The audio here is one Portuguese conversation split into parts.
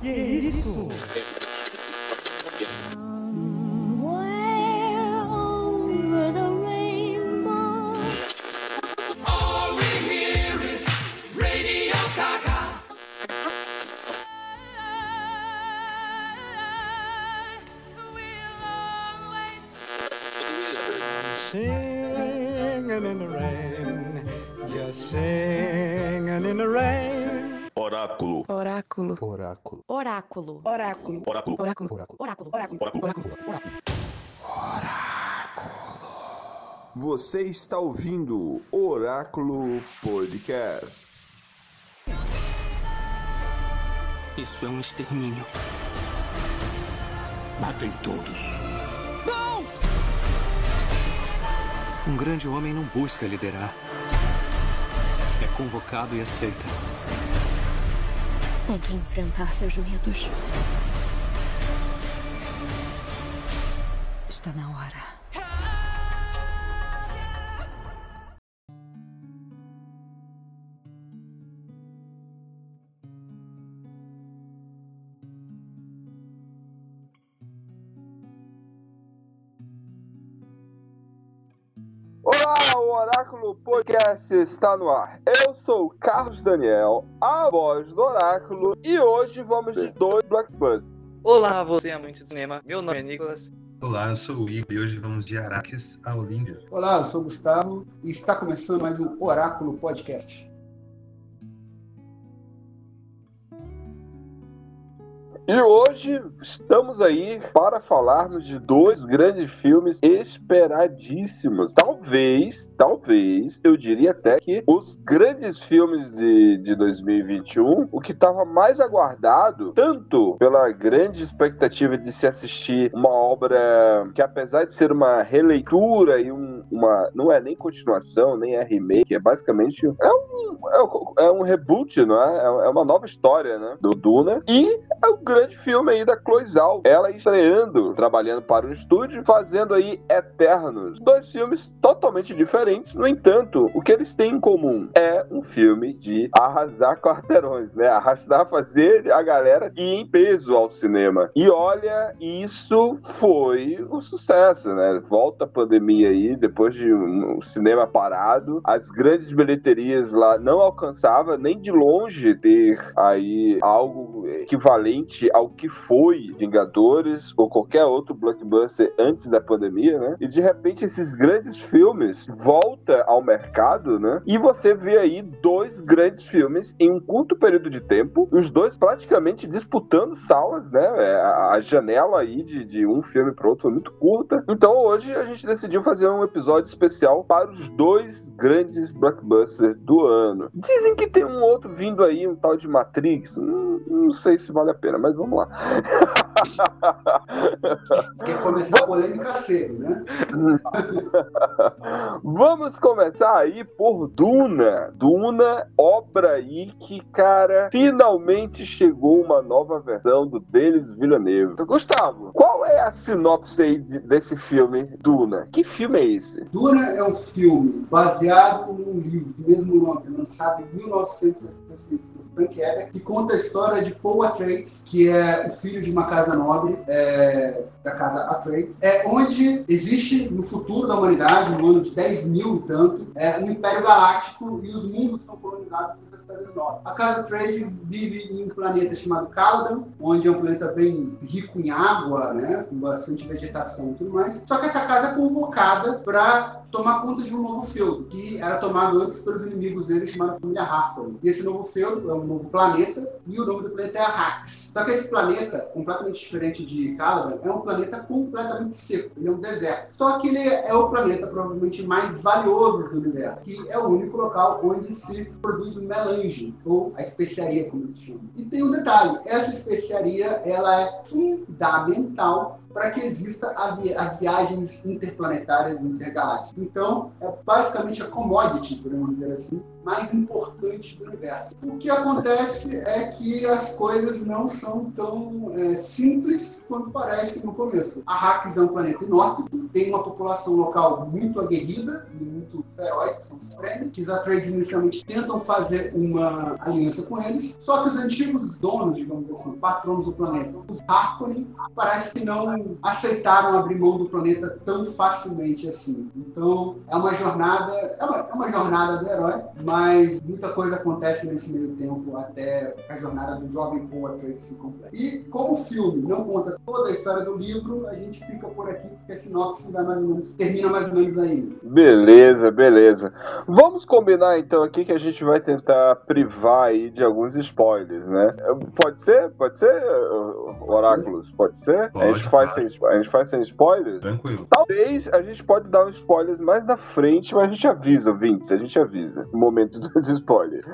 Que isso? Oráculo. Oráculo. Oráculo. Oráculo. Oráculo. Oráculo. Oráculo. Você está ouvindo Oráculo Podcast. Isso é um extermínio. Matem todos. Um grande homem não busca liderar. É convocado e aceita. Tem que enfrentar seus medos. Oráculo Podcast está no ar. Eu sou o Carlos Daniel, a voz do Oráculo, e hoje vamos de dois blockbusters. Olá, você amante de cinema. Meu nome é Nicolas. Olá, eu sou o Igor e hoje vamos de Araques a Olímpia. Olá, eu sou o Gustavo e está começando mais um Oráculo Podcast. E hoje estamos aí para falarmos de dois grandes filmes esperadíssimos. Talvez, talvez, eu diria até que os grandes filmes de, de 2021, o que estava mais aguardado, tanto pela grande expectativa de se assistir uma obra que, apesar de ser uma releitura e um, uma. não é nem continuação, nem é remake, é basicamente. É um, é um, é um reboot, não é? É uma nova história, né? Do Duna. E é o grande filme aí da Chloe Zhao. Ela estreando, trabalhando para o estúdio, fazendo aí Eternos. Dois filmes totalmente diferentes, no entanto, o que eles têm em comum é um filme de arrasar quarteirões, né? Arrastar, fazer a galera ir em peso ao cinema. E olha, isso foi um sucesso, né? Volta a pandemia aí, depois de um cinema parado, as grandes bilheterias lá não alcançava nem de longe ter aí algo equivalente ao que foi Vingadores ou qualquer outro blockbuster antes da pandemia, né? E de repente esses grandes filmes volta ao mercado, né? E você vê aí dois grandes filmes em um curto período de tempo, os dois praticamente disputando salas, né? A janela aí de, de um filme para outro foi muito curta. Então hoje a gente decidiu fazer um episódio especial para os dois grandes blockbusters do ano. Dizem que tem um outro vindo aí, um tal de Matrix. Não, não sei se vale a pena, mas vamos lá. Quer começar a polêmica cedo, né? Vamos começar aí por Duna. Duna, obra aí que, cara, finalmente chegou uma nova versão do Denis Villeneuve. Gustavo, qual é a sinopse aí de, desse filme, Duna? Que filme é esse? Duna é um filme baseado num livro do mesmo nome, lançado em 1965 Frank que conta a história de Paul Atreides, que é o filho de uma casa nobre, é, da casa Atreides, é, onde existe no futuro da humanidade, no ano de 10 mil e tanto, é, um império galáctico e os mundos são colonizados por essas casas nobres. A casa Atreides vive em um planeta chamado Caladan, onde é um planeta bem rico em água, né, com bastante vegetação e tudo mais. Só que essa casa é convocada para tomar conta de um novo feudo, que era tomado antes pelos inimigos dele, chamado família Harkonnen. E esse novo feudo é um novo planeta, e o nome do planeta é Arrakis. Só que esse planeta, completamente diferente de Caladan, é um planeta completamente seco, ele é um deserto. Só que ele é o planeta provavelmente mais valioso do universo, que é o único local onde se produz o melange, ou a especiaria, como eles chamam. E tem um detalhe, essa especiaria, ela é fundamental para que exista vi as viagens interplanetárias e intergalácticas. Então, é basicamente a commodity, podemos dizer assim, mais importante do universo. O que acontece é que as coisas não são tão é, simples quanto parecem no começo. Arrakis é um planeta inóspito, tem uma população local muito aguerrida e muito feroz, que são os Fremen, que os Atreides inicialmente tentam fazer uma aliança com eles, só que os antigos donos, digamos assim, patronos do planeta, os Harkonnen, parece que não aceitaram abrir mão do planeta tão facilmente assim. Então, é uma jornada, é uma, é uma jornada do herói, mas muita coisa acontece nesse meio tempo até a jornada do jovem Atreides se completa. E como o filme não conta toda a história do livro, a gente fica por aqui porque a sinopse mais ou menos, termina mais ou menos aí. Beleza, beleza. Vamos combinar então aqui que a gente vai tentar privar aí de alguns spoilers, né? Pode ser? Pode ser, Oráculos? Pode ser? Pode, a, gente faz sem, a gente faz sem spoilers? Tranquilo. Talvez a gente pode dar uns spoilers mais na frente, mas a gente avisa, Vince, a gente avisa. Momento de spoiler.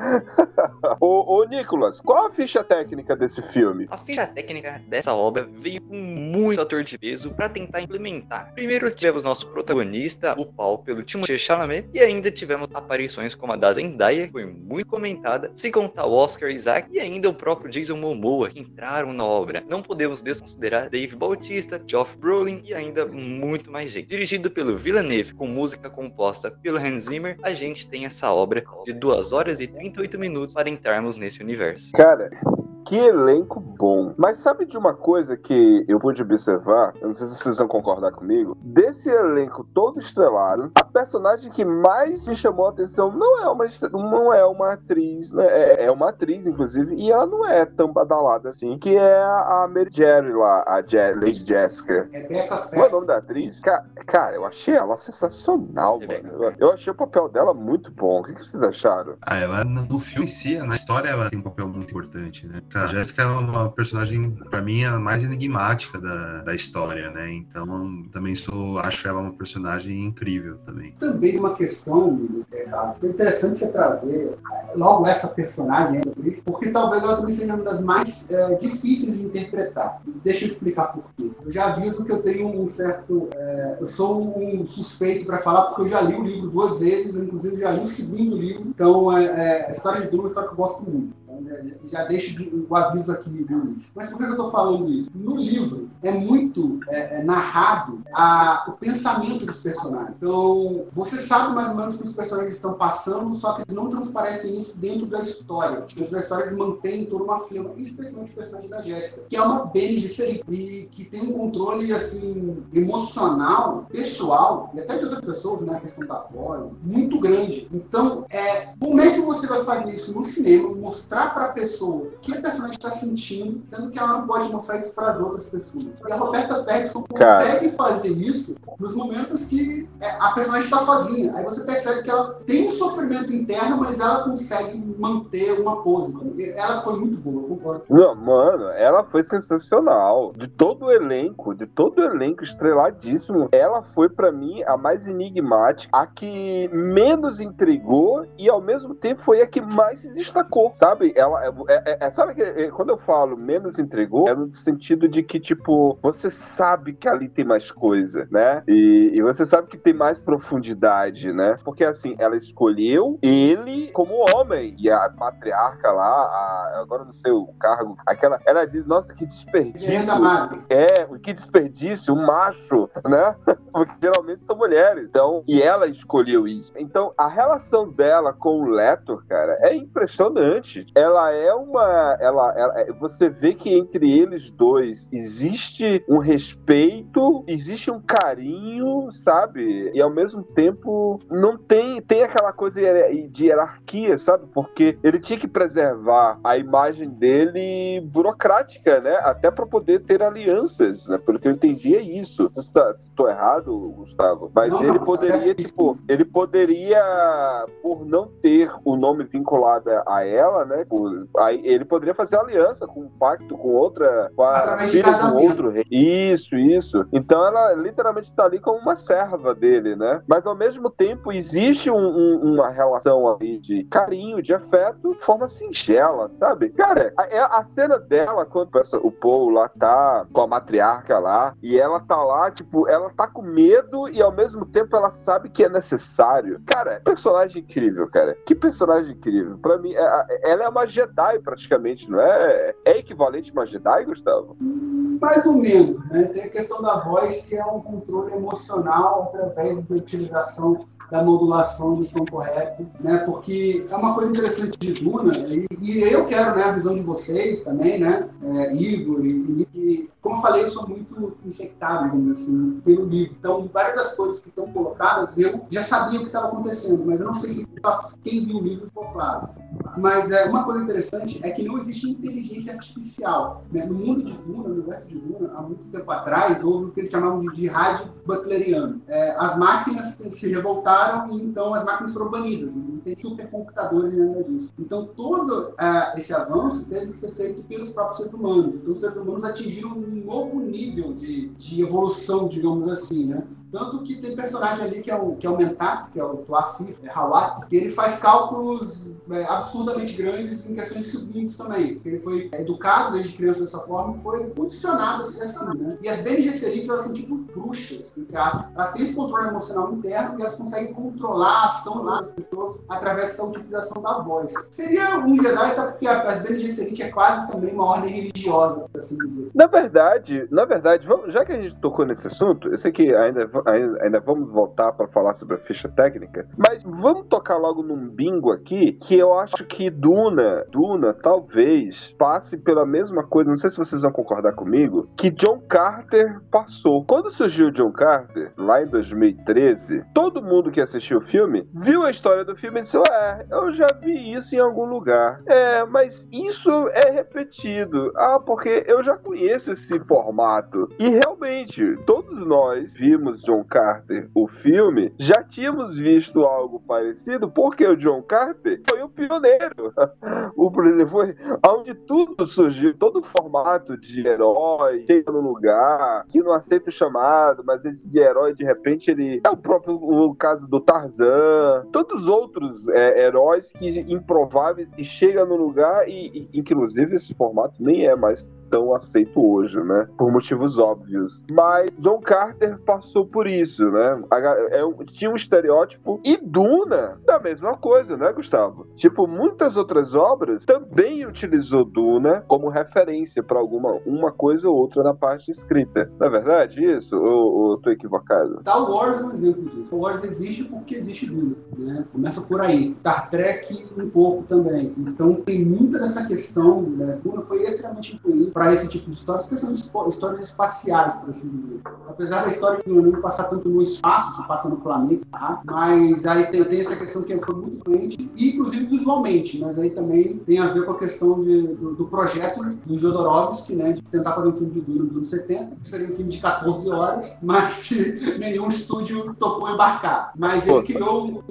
ô, ô, Nicolas, qual a ficha técnica desse filme? A ficha técnica dessa obra veio com muito ator de peso para tentar implementar. Primeiro tivemos nosso protagonista, o pau pelo Timothée Chalamet, e ainda tivemos aparições como a da Zendaya, que foi muito comentada, se contar o Oscar Isaac e ainda o próprio Jason Momoa, que entraram na obra. Não podemos desconsiderar Dave Bautista, Geoff Brolin e ainda muito mais gente. Dirigido pelo Villeneuve, com música composta pelo Hans Zimmer, a gente tem essa obra de 2 horas e 38 minutos para entrarmos nesse universo. Cara, que elenco bom. Mas sabe de uma coisa que eu pude observar? Eu não sei se vocês vão concordar comigo. Desse elenco todo estrelado, a personagem que mais me chamou a atenção não é uma, não é uma atriz, né? É, é uma atriz, inclusive, e ela não é tão badalada assim, que é a Mary Jerry lá, a Je Lady Jessica. Rebecca Qual é o nome da atriz? Ca cara, eu achei ela sensacional, mano. Eu achei o papel dela muito bom. O que, que vocês acharam? Ah, ela no filme em si, na história, ela tem um papel muito importante, né? A Jéssica é uma personagem, para mim, a mais enigmática da, da história, né? Então, também sou, acho ela uma personagem incrível também. Também uma questão, Ricardo, foi interessante você trazer logo essa personagem, essa atriz, porque talvez ela também seja uma das mais é, difíceis de interpretar. Deixa eu explicar por quê. Eu já aviso que eu tenho um certo. É, eu sou um suspeito para falar, porque eu já li o livro duas vezes, inclusive já li o segundo livro. Então, é, é, a história de Duna é uma história que eu gosto muito. Então, já deixo o aviso aqui início. Mas por que eu estou falando isso? No livro é muito é, é, narrado a, o pensamento dos personagens. Então, você sabe mais ou menos o que os personagens estão passando, só que eles não transparecem isso dentro da história. História eles mantêm toda uma flama, especialmente o personagem da Jéssica, que é uma Bene Gesserit e que tem um controle assim emocional, pessoal, e até de outras pessoas, né, a questão da voz, muito grande. Então, é, como é que você vai fazer isso no cinema, mostrar para a pessoa o que a personagem está sentindo, sendo que ela não pode mostrar isso para as outras pessoas. E a Roberta Ferguson consegue fazer isso nos momentos que é, a personagem está sozinha. Aí você percebe que ela tem um sofrimento interno, mas ela consegue manter uma pose. Ela foi muito boa, concordo. Não, mano, ela foi sensacional. De todo o elenco, de todo o elenco estreladíssimo, ela foi para mim a mais enigmática, a que menos intrigou e ao mesmo tempo foi a que mais se destacou, sabe? Ela é, é, é sabe que é, quando eu falo menos intrigou, é no sentido de que tipo você sabe que ali tem mais coisa, né? E, e você sabe que tem mais profundidade, né? Porque assim, ela escolheu ele como homem e a matriarca lá, a, agora não sei o cargo, aquela, ela diz, nossa, que desperdício. É, que desperdício, um macho, né? Porque geralmente são mulheres. Então, e ela escolheu isso. Então, a relação dela com o Leto, cara, é impressionante. Ela é uma. Ela, ela, é, você vê que entre eles dois existe um respeito, existe um carinho, sabe? E ao mesmo tempo não tem, tem aquela coisa de hierarquia, sabe? Porque ele tinha que preservar a imagem dele burocrática, né? Até para poder ter alianças, né? Pelo que eu entendi é isso. Se estou errado, Gustavo, mas não, ele poderia, tipo, ele poderia, por não ter o nome vinculado a ela, né? O- Ele poderia fazer aliança com um pacto com outra, com a filha de casamento. outro rei. Isso, isso. Então ela literalmente está ali como uma serva dele, né? Mas ao mesmo tempo existe um- um- uma relação ali de carinho, de afeto, forma singela, sabe? Cara, a, é a cena dela, quando o Paul lá tá com a matriarca lá, e ela tá lá, tipo, ela tá com medo e ao mesmo tempo ela sabe que é necessário. Cara, personagem incrível, cara. Que personagem incrível. Pra mim, é- ela é uma Jedi praticamente, não é? É equivalente a uma Jedi, Gustavo? Mais ou menos, né? Tem a questão da voz, que é um controle emocional através da utilização da modulação do tom correto, né? Porque é uma coisa interessante de Duna, e, e eu quero, né, a visão de vocês também, né? É, Igor e, e como eu falei, eu sou muito infectado, assim, pelo livro. Então, várias das coisas que estão colocadas, eu já sabia o que estava acontecendo, mas eu não sei se quem viu o livro ficou claro. Mas é, uma coisa interessante é que não existe inteligência artificial. Né? No mundo de Duna, no universo de Duna, há muito tempo atrás, houve o que eles chamavam de, rádio butleriano. É, as máquinas se revoltaram e então as máquinas foram banidas. Tem supercomputadores nada disso. Então, todo ah, esse avanço teve que ser feito pelos próprios seres humanos. Então, os seres humanos atingiram um novo nível de, de evolução, digamos assim, né? Tanto que tem personagem ali que é o, que é o Mentat, que é o Tuafi, é Hawat, que ele faz cálculos é, absurdamente grandes em questões de segundos também. Ele foi educado desde criança dessa forma e foi condicionado a ser assim, né? E as Bene Gesserits, elas são tipo bruxas, entre aspas. Elas têm esse controle emocional interno e elas conseguem controlar a ação das pessoas através dessa utilização da voz. Seria um Jedi, até porque as Bene Gesserit é quase também uma ordem religiosa, por assim dizer. Na verdade, na verdade, vamos- já que a gente tocou nesse assunto, eu sei que ainda, ainda, ainda vamos voltar para falar sobre a ficha técnica, mas vamos tocar logo num bingo aqui, que eu acho que Duna, Duna talvez passe pela mesma coisa, não sei se vocês vão concordar comigo, que John Carter passou. Quando surgiu John Carter, lá em 2013, todo mundo que assistiu o filme viu a história do filme disse: Ué, eu já vi isso em algum lugar. É, mas isso é repetido. Ah, porque eu já conheço esse formato. E realmente, todos nós vimos John Carter, o filme, já tínhamos visto algo parecido, porque o John Carter foi o pioneiro. o ele foi onde tudo surgiu, todo o formato de herói chega no lugar, que não aceita o chamado, mas esse de herói, de repente, ele é o próprio o caso do Tarzan, tantos outros é, heróis que improváveis e chega no lugar e, e, inclusive, esse formato nem é mais tão aceito hoje, né? Por motivos óbvios. Mas John Carter passou por isso, né? É tinha um estereótipo e Duna da mesma coisa, né, Gustavo? Tipo, muitas outras obras também utilizou Duna como referência para alguma uma coisa ou outra na parte escrita. Não é verdade isso? Ou, ou tô equivocado? Star Wars é um exemplo disso. Star Wars existe porque existe Duna, né? Começa por aí. Star Trek um pouco também. Então tem muita dessa questão, né? Duna foi extremamente influente para esse tipo de histórias, que são histórias espaciais, por assim dizer. Apesar da história Duna não passar tanto no espaço, se passa no planeta, tá? mas aí tem, tem essa questão que foi muito influente, inclusive visualmente, mas aí também tem a ver com a questão de- do, do projeto do Jodorowsky, né? De tentar fazer um filme de Duna nos anos 70, que seria um filme de 14 horas, mas que nenhum estúdio topou embarcar. Mas ele Pô. criou.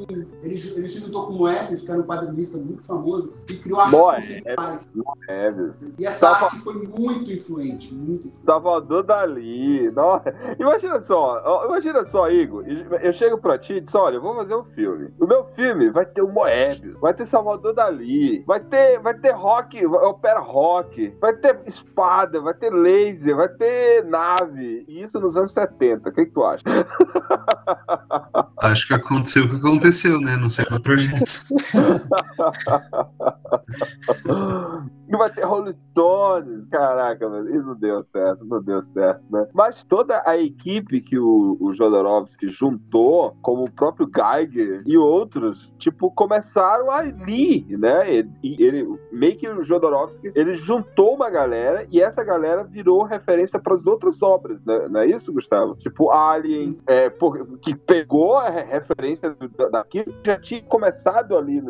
Ele, ele se juntou com o Moebius, que era um quadrinista muito famoso, e criou artes Moebius. conceituais. Eves. E essa arte foi muito influente, muito influente. Salvador Dali. Nossa. Imagina só, imagina só, Igor. Eu chego pra ti e disse: olha, eu vou fazer um filme. O meu filme vai ter o Moebius, vai ter Salvador Dali, vai ter, vai ter rock, opera rock, vai ter espada, vai ter laser, vai ter nave. E isso nos anos 70. O que, que tu acha? Acho que aconteceu o que aconteceu, né? Não sei qual projeto. E vai ter Rolling Stones. Caraca, mano, não deu certo, não deu certo, né? Mas toda a equipe que o, o Jodorowsky juntou, como o próprio Geiger e outros, tipo, começaram ali, né? Ele, ele meio que o Jodorowsky, ele juntou uma galera e essa galera virou referência para as outras obras, né? Não é isso, Gustavo? Tipo, Alien, é, por- que pegou a re- referência daquilo já tinha começado ali,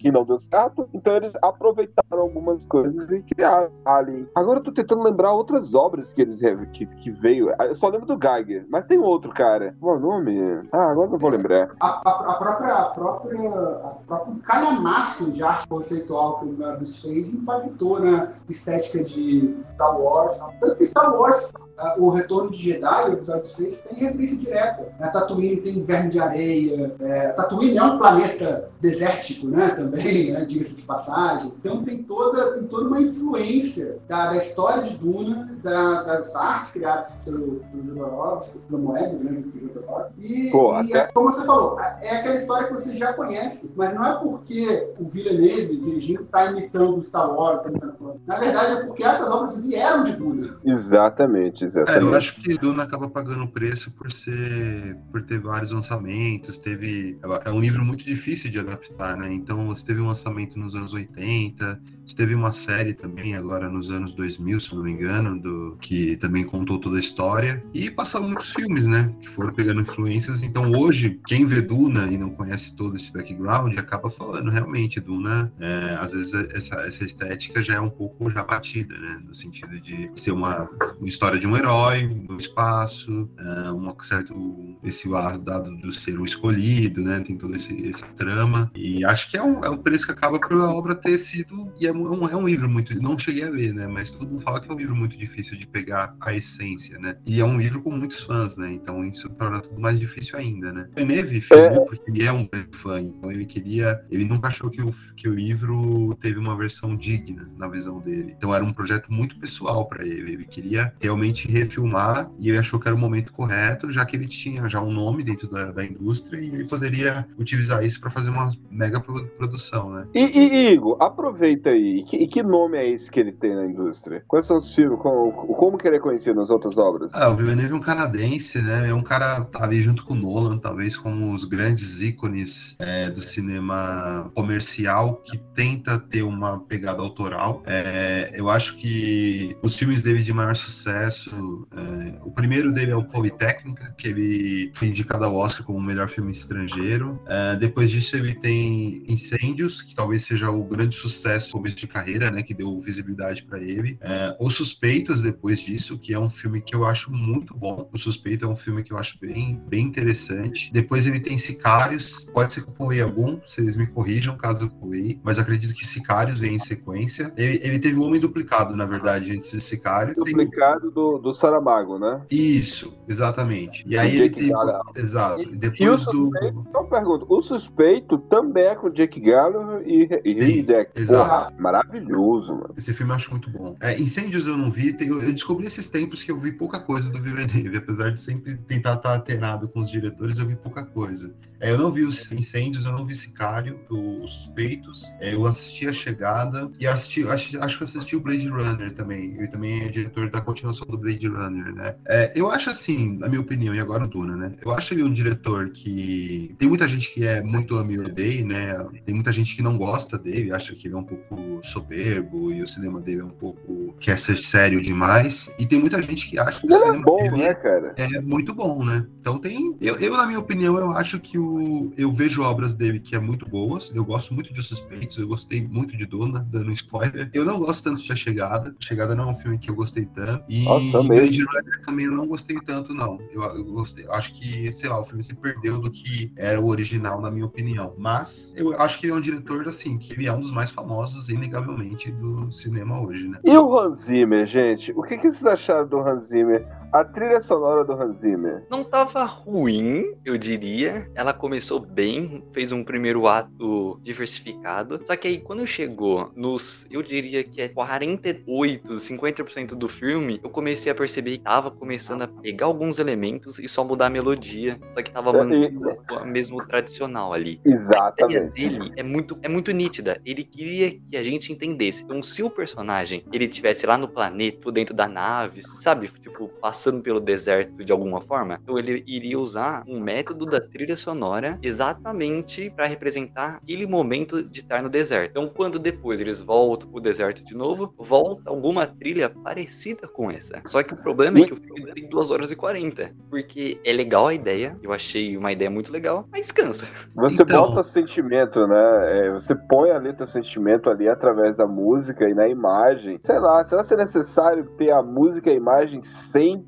que não deu certo, então eles aproveitaram algumas coisas e criaram Alien. Agora eu tô tentando lembrar outras obras que eles que, que veio. Eu só lembro do Geiger, mas tem outro, cara. Qual nome? Ah, agora não vou lembrar. A, a- a própria, a própria, a próprio calhamaço de arte conceitual que o Möbius fez impactou na estética de Star Wars. Tanto que Star Wars, ah, o Retorno de Jedi, o episódio 6, tem referência direta. Né? Tatooine tem inverno de areia. É, Tatooine é um planeta desértico, né? Também, né? diga-se de passagem. Então tem toda, tem toda uma influência da história de Duna, da- das artes criadas pelo, pelo Jodorowsky, pelo Moebius, né? Jodorowsky. E, Pô, e até- é como você falou, é aquela história que você já conhece, mas não é porque o Villeneuve dirigindo está imitando o Star Wars. tá imitando- Na verdade, é porque essas obras vieram de Duna. Exatamente, É, exatamente. eu acho que Duna acaba pagando preço por ser, por ter vários lançamentos, teve, é um livro muito difícil de adaptar, né? Então você teve um lançamento nos anos 80, você teve uma série também agora nos anos 2000, se não me engano, do que também contou toda a história e passaram muitos filmes, né? Que foram pegando influências. Então hoje quem vê Duna e não conhece todo esse background acaba falando realmente Duna, é, às vezes essa, essa estética já é um pouco já batida, né? No sentido de ser uma uma história de um herói no espaço, é, uma certo esse dado do ser o escolhido, né? Tem todo esse, esse trama e acho que é um, é um preço que acaba por a obra ter sido e é um, é um livro muito não cheguei a ler, né? Mas todo mundo fala que é um livro muito difícil de pegar a essência, né? E é um livro com muitos fãs, né? Então isso torna tudo mais difícil ainda, né? O Neve filmou porque ele é um grande fã, então ele queria, ele nunca achou que o, que o livro teve uma versão digna na visão dele. Então era um projeto muito pessoal para ele. Ele queria realmente refilmar e ele achou que era o momento correto, já que ele tinha já um nome dentro da, da indústria e ele poderia utilizar isso para fazer uma mega pro- produção, né? E, e, Igor, aproveita aí. E que, e que nome é esse que ele tem na indústria? Quais são os filmes? Como, como que ele é conhecido nas outras obras? Ah, o Villeneuve é um canadense, né? É um cara tá ali junto com o Nolan, talvez como os grandes ícones é, do cinema comercial que tenta ter uma pegada autoral. É, eu acho que os filmes dele de maior sucesso, é, o primeiro dele é o Politécnica, que ele foi indicado ao Oscar como o melhor filme estrangeiro. É, depois disso ele tem Incêndios, que talvez seja o grande sucesso de carreira, né? Que deu visibilidade para ele. É, Os Suspeitos, depois disso, que é um filme que eu acho muito bom. O Suspeito é um filme que eu acho bem, bem interessante. Depois ele tem Sicários. Pode ser que eu pulei algum, vocês me corrijam caso eu pulei, mas acredito que Sicários vem em sequência. Ele, ele teve o Homem Duplicado, na verdade, antes de Sicários. Duplicado do, do Saramago, né? Isso, exatamente. E aí O ele. Gyllenhaal. Exato. E- E o Depois do. suspeito, então pergunto, o suspeito também é com Jake Gallagher e, e Sim, exato. Porra, maravilhoso, mano. Esse filme eu acho muito bom. É, Incêndios eu não vi. tem- eu, descobri esses tempos que eu vi pouca coisa do Villeneuve. Apesar de sempre tentar estar atenado com os diretores, eu vi pouca coisa. É, eu não vi os Incêndios, eu não vi Sicário, os Suspeitos. É, eu assisti A Chegada e assisti, acho, acho que eu assisti o Blade Runner também. Ele também é diretor da continuação do Blade Runner, né? É, eu acho assim, na minha opinião, e agora o Duna, né? Eu acho ele um diretor que. Tem muita gente que é muito ame ou odeie, né? Tem muita gente que não gosta dele, acha que ele é um pouco soberbo e o cinema dele é um pouco. quer ser sério demais. E tem muita gente que acha que o Ele é bom, dele né, cara? é muito bom, né? Então tem. Eu, eu, na minha opinião, eu acho que o. Eu vejo obras dele que é muito boas. Eu gosto muito de Suspeitos, eu gostei muito de Duna, dando spoiler. Eu não gosto tanto de A Chegada. A Chegada não é um filme que eu gostei tanto. E Nossa. Blade Runner também eu não gostei tanto, não. Eu, eu gostei. Acho que, sei lá, o filme se perdeu do que era o original, na minha opinião. Mas eu acho que ele é um diretor, assim, que ele é um dos mais famosos, inegavelmente, do cinema hoje, né? E o Hans Zimmer, gente? O que, que vocês acharam do Hans Zimmer? A trilha sonora do Hans Zimmer. Não tava ruim, eu diria. Ela começou bem, fez um primeiro ato diversificado. Só que aí, quando chegou nos, eu diria que é 48, 50% do filme, eu comecei a perceber que tava começando a pegar alguns elementos e só mudar a melodia. Só que tava É, mantendo o mesmo tradicional ali. A ideia Exatamente. dele é muito, é muito nítida. Ele queria que a gente entendesse. Então, se o personagem ele tivesse lá no planeta, dentro da nave, sabe? Tipo, passando passando pelo deserto de alguma forma. Então ele iria usar um método da trilha sonora exatamente para representar aquele momento de estar no deserto. Então quando depois eles voltam pro deserto de novo, volta alguma trilha parecida com essa. Só que o problema é que o filme tem 2 horas e 40, porque é legal a ideia, eu achei uma ideia muito legal, mas cansa. Você Então- bota sentimento, né? É, você põe ali teu sentimento ali através da música e na imagem. Sei lá, será que é necessário ter a música e a imagem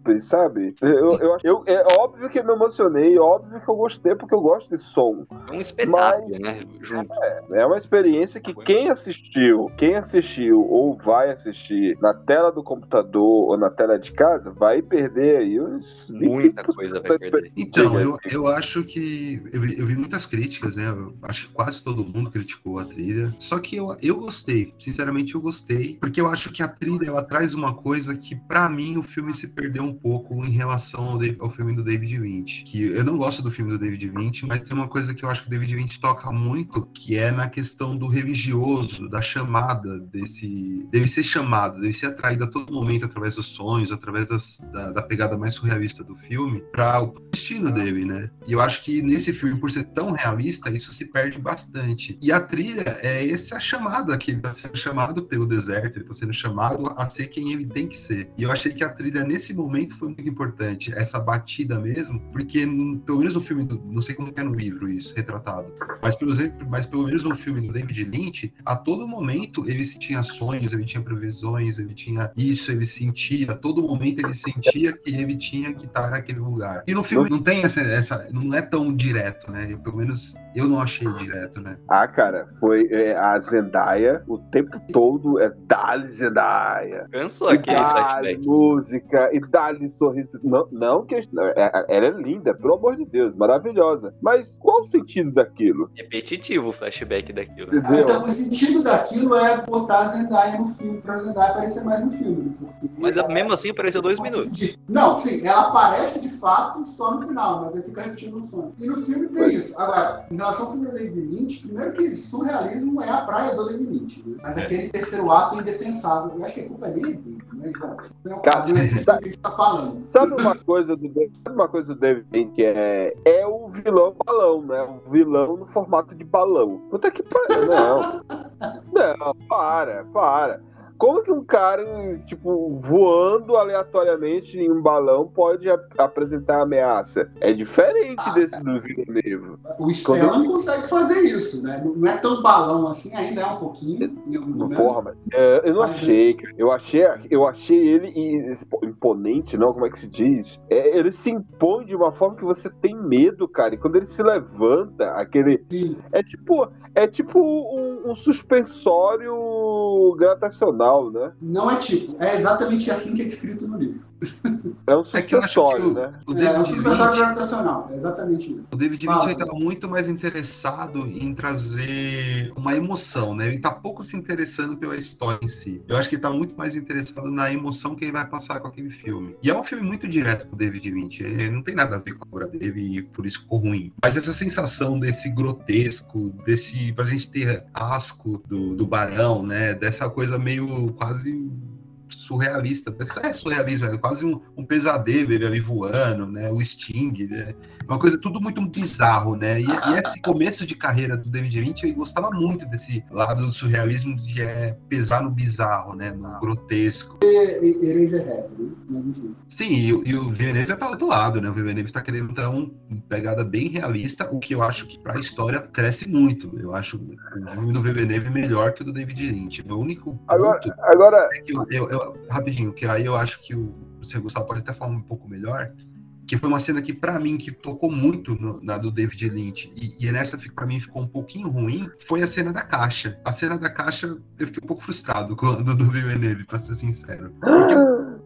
sempre, sabe? Eu, eu, eu- é óbvio que eu me emocionei, óbvio que eu gostei, porque eu gosto de som. É um espetáculo, né? Junto. É uma experiência que quem assistiu, quem assistiu ou vai assistir na tela do computador ou na tela de casa, vai perder aí uns 25% Muita coisa vai perder. Então, eu, eu acho que. Eu vi, eu vi muitas críticas, né? Eu acho que quase todo mundo criticou a trilha. Só que eu, eu gostei. Sinceramente, eu gostei. Porque eu acho que a trilha ela traz uma coisa que, pra mim, o filme se perdeu um pouco em relação ao, ao filme do David Lynch. Que eu não gosto do filme do David Lynch, mas tem uma coisa que eu acho que o David Lynch toca muito, que é na questão do religioso, da chamada desse. Deve ser chamado, deve ser atraído a todo momento através dos sonhos, através das- da, da pegada mais surrealista do filme, para o destino dele, né? E eu acho que nesse filme, por ser tão realista, isso se perde bastante. E a trilha é essa chamada que ele tá sendo chamado pelo deserto, ele tá sendo chamado a ser quem ele tem que ser. E eu achei que a trilha nesse momento foi muito importante, essa batida mesmo, porque pelo menos no filme, do, não sei como é no livro isso, retratado, mas pelo, mas pelo menos no filme do David Lynch, a todo momento ele tinha sonhos, ele tinha previsões, ele tinha isso, ele sentia, a todo momento ele sentia que ele tinha que estar naquele lugar. E no filme não tem essa, essa não é tão direto, né? Eu, pelo menos eu não achei direto, né? Ah, cara, foi é, a Zendaya o tempo todo é dali Zendaya. Cansou aquele dali flashback. música, e dali sorriso. Não, não que não, é- ela é linda, pelo amor de Deus, maravilhosa. Mas qual o sentido daquilo? Repetitivo o flashback daquilo. Entendeu? Então, o sentido daquilo é botar a Zendaya no filme, pra Zendaya aparecer mais no filme. porque Mas ela- mesmo assim apareceu dois minutos. Não, sim, ela aparece de fato só no final, mas aí fica repetindo o sonho. E no filme tem isso. Agora, em relação ao filme do David Lynch, primeiro que surrealismo é a praia do David Lynch. Né? Mas aquele terceiro ato é indefensável. Eu acho que a culpa dele é dele, mas bom, não o caso do que a gente tá falando. Sabe uma coisa do sabe uma coisa do David Lynch que é é o vilão balão, né? O vilão no formato de balão. Puta que pariu, não. Não, para, para. Como que um cara, tipo, voando aleatoriamente em um balão pode ap- apresentar ameaça? É diferente Ah, desse do Villeneuve. O Stellan consegue fazer isso, né? Não é tão balão assim, ainda é um pouquinho. Momento. Porra, mas é, eu não Mas- achei, cara. Eu achei, eu achei ele imponente, não? Como é que se diz? É, ele se impõe de uma forma que você tem medo, cara. E quando ele se levanta, aquele. Sim. É tipo, é tipo um, um suspensório gravitacional, né? Não é tipo, é exatamente assim que é descrito no livro. É um É que eu acho que suspensório, o, né? o É, é um David suspensório Lynch, gravitacional, é exatamente isso. o David. Lynch estava muito mais interessado em trazer uma emoção, né? Ele tá pouco se interessando pela história em si. Eu acho que ele tá muito mais interessado na emoção que ele vai passar com aquele filme. E é um filme muito direto pro David Lynch. Ele não tem nada a ver com a obra dele e por isso ficou ruim. Mas essa sensação desse grotesco, desse pra gente ter asco do, do barão, né? Dessa coisa meio quase surrealista. Parece que É surrealismo, é quase um, um pesadelo ele ali voando, né? O Sting, né? Uma coisa tudo muito bizarro, né? E, e esse começo de carreira do David Lynch, ele gostava muito desse lado do surrealismo de é, pesar no bizarro, né? No grotesco. E- Eraserhead, né? Mas enfim. Sim, e, o- e o Villeneuve é para outro lado, né? O Villeneuve está querendo dar uma pegada bem realista, o que eu acho que para a história cresce muito. Eu acho o filme do Villeneuve melhor que o do David Lynch. O único Agora, agora é que eu, eu- eu- rapidinho, que aí eu acho que o, o Gustavo pode até falar um pouco melhor, que foi uma cena que para mim que tocou muito no- na do David Lynch e, e nessa para mim ficou um pouquinho ruim, foi a cena da caixa. A cena da caixa eu fiquei um pouco frustrado com a do, do Villeneuve, para ser sincero. Porque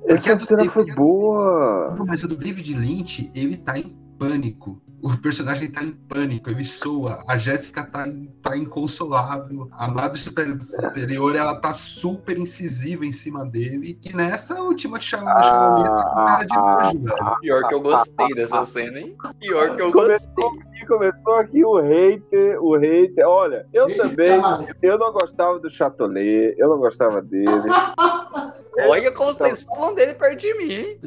essa a cena David- foi boa. não, mas o do David Lynch, ele tá em pânico. O personagem tá em pânico, ele soa. A Jéssica tá, tá inconsolável. A Madre Super- Superior, ela tá super incisiva em cima dele. E nessa última chama Ah, cara de ah, nojo, velho. Pior que eu gostei dessa cena, hein? Pior que eu Começou gostei. aqui, começou aqui o hater, o hater. Olha, eu também, tá- eu não gostava do Chatolet, eu não gostava dele. Olha como vocês falam dele perto de mim.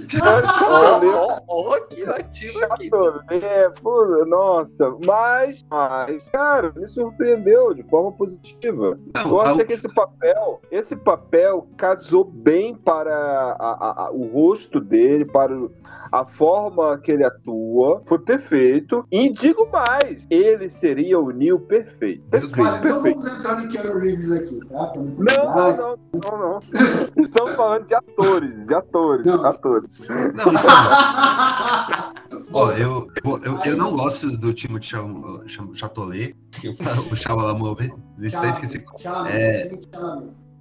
Ó, ó, ó, que ativo aqui. É, pô, nossa, mas, mas, cara, me surpreendeu de forma positiva. Não, Eu achei que esse papel, esse papel casou bem para a- a- a- o rosto dele, para a forma que ele atua, foi perfeito. E digo mais, ele seria o Neil perfeito. Perfeito, Olha, então perfeito. vamos entrar no Keanu Reeves aqui, tá? Não Não, não, não, não, não. Estamos falando de atores, de atores, Não. atores. Não, então, ó, eu, eu, eu, eu não gosto do Cham- Cham- Chatolet, que o Chalamet, ele está esqueci. É.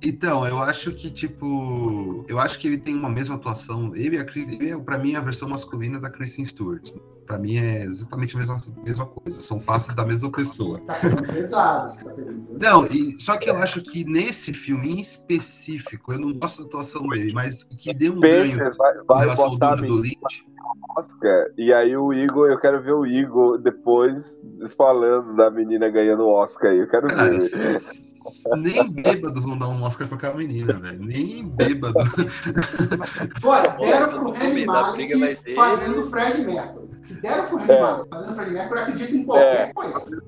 Então, eu acho que, tipo, eu acho que ele tem uma mesma atuação. Ele e a Chris, ele é, pra mim, a versão masculina da Kristen Stewart. Pra mim é exatamente a mesma, mesma coisa. São faces da mesma pessoa. Tá pesado, tá. Não, e, só que eu acho que nesse filme em específico, eu não gosto da atuação dele, mas que deu um ganho Spencer vai, em vai relação ao botar a Duna do Lynch. Oscar. E aí o Igor, eu quero ver o Igor depois falando da menina ganhando o Oscar aí. Eu quero Cara, ver. nem bêbado vão dar um Oscar pra aquela menina, velho. Nem bêbado. Olha, deram pro o Remy vai Malek fazendo o Fred Mercury. Se deram pro Remy É. Malek fazendo Fred Mercury, eu acredito em qualquer É. coisa.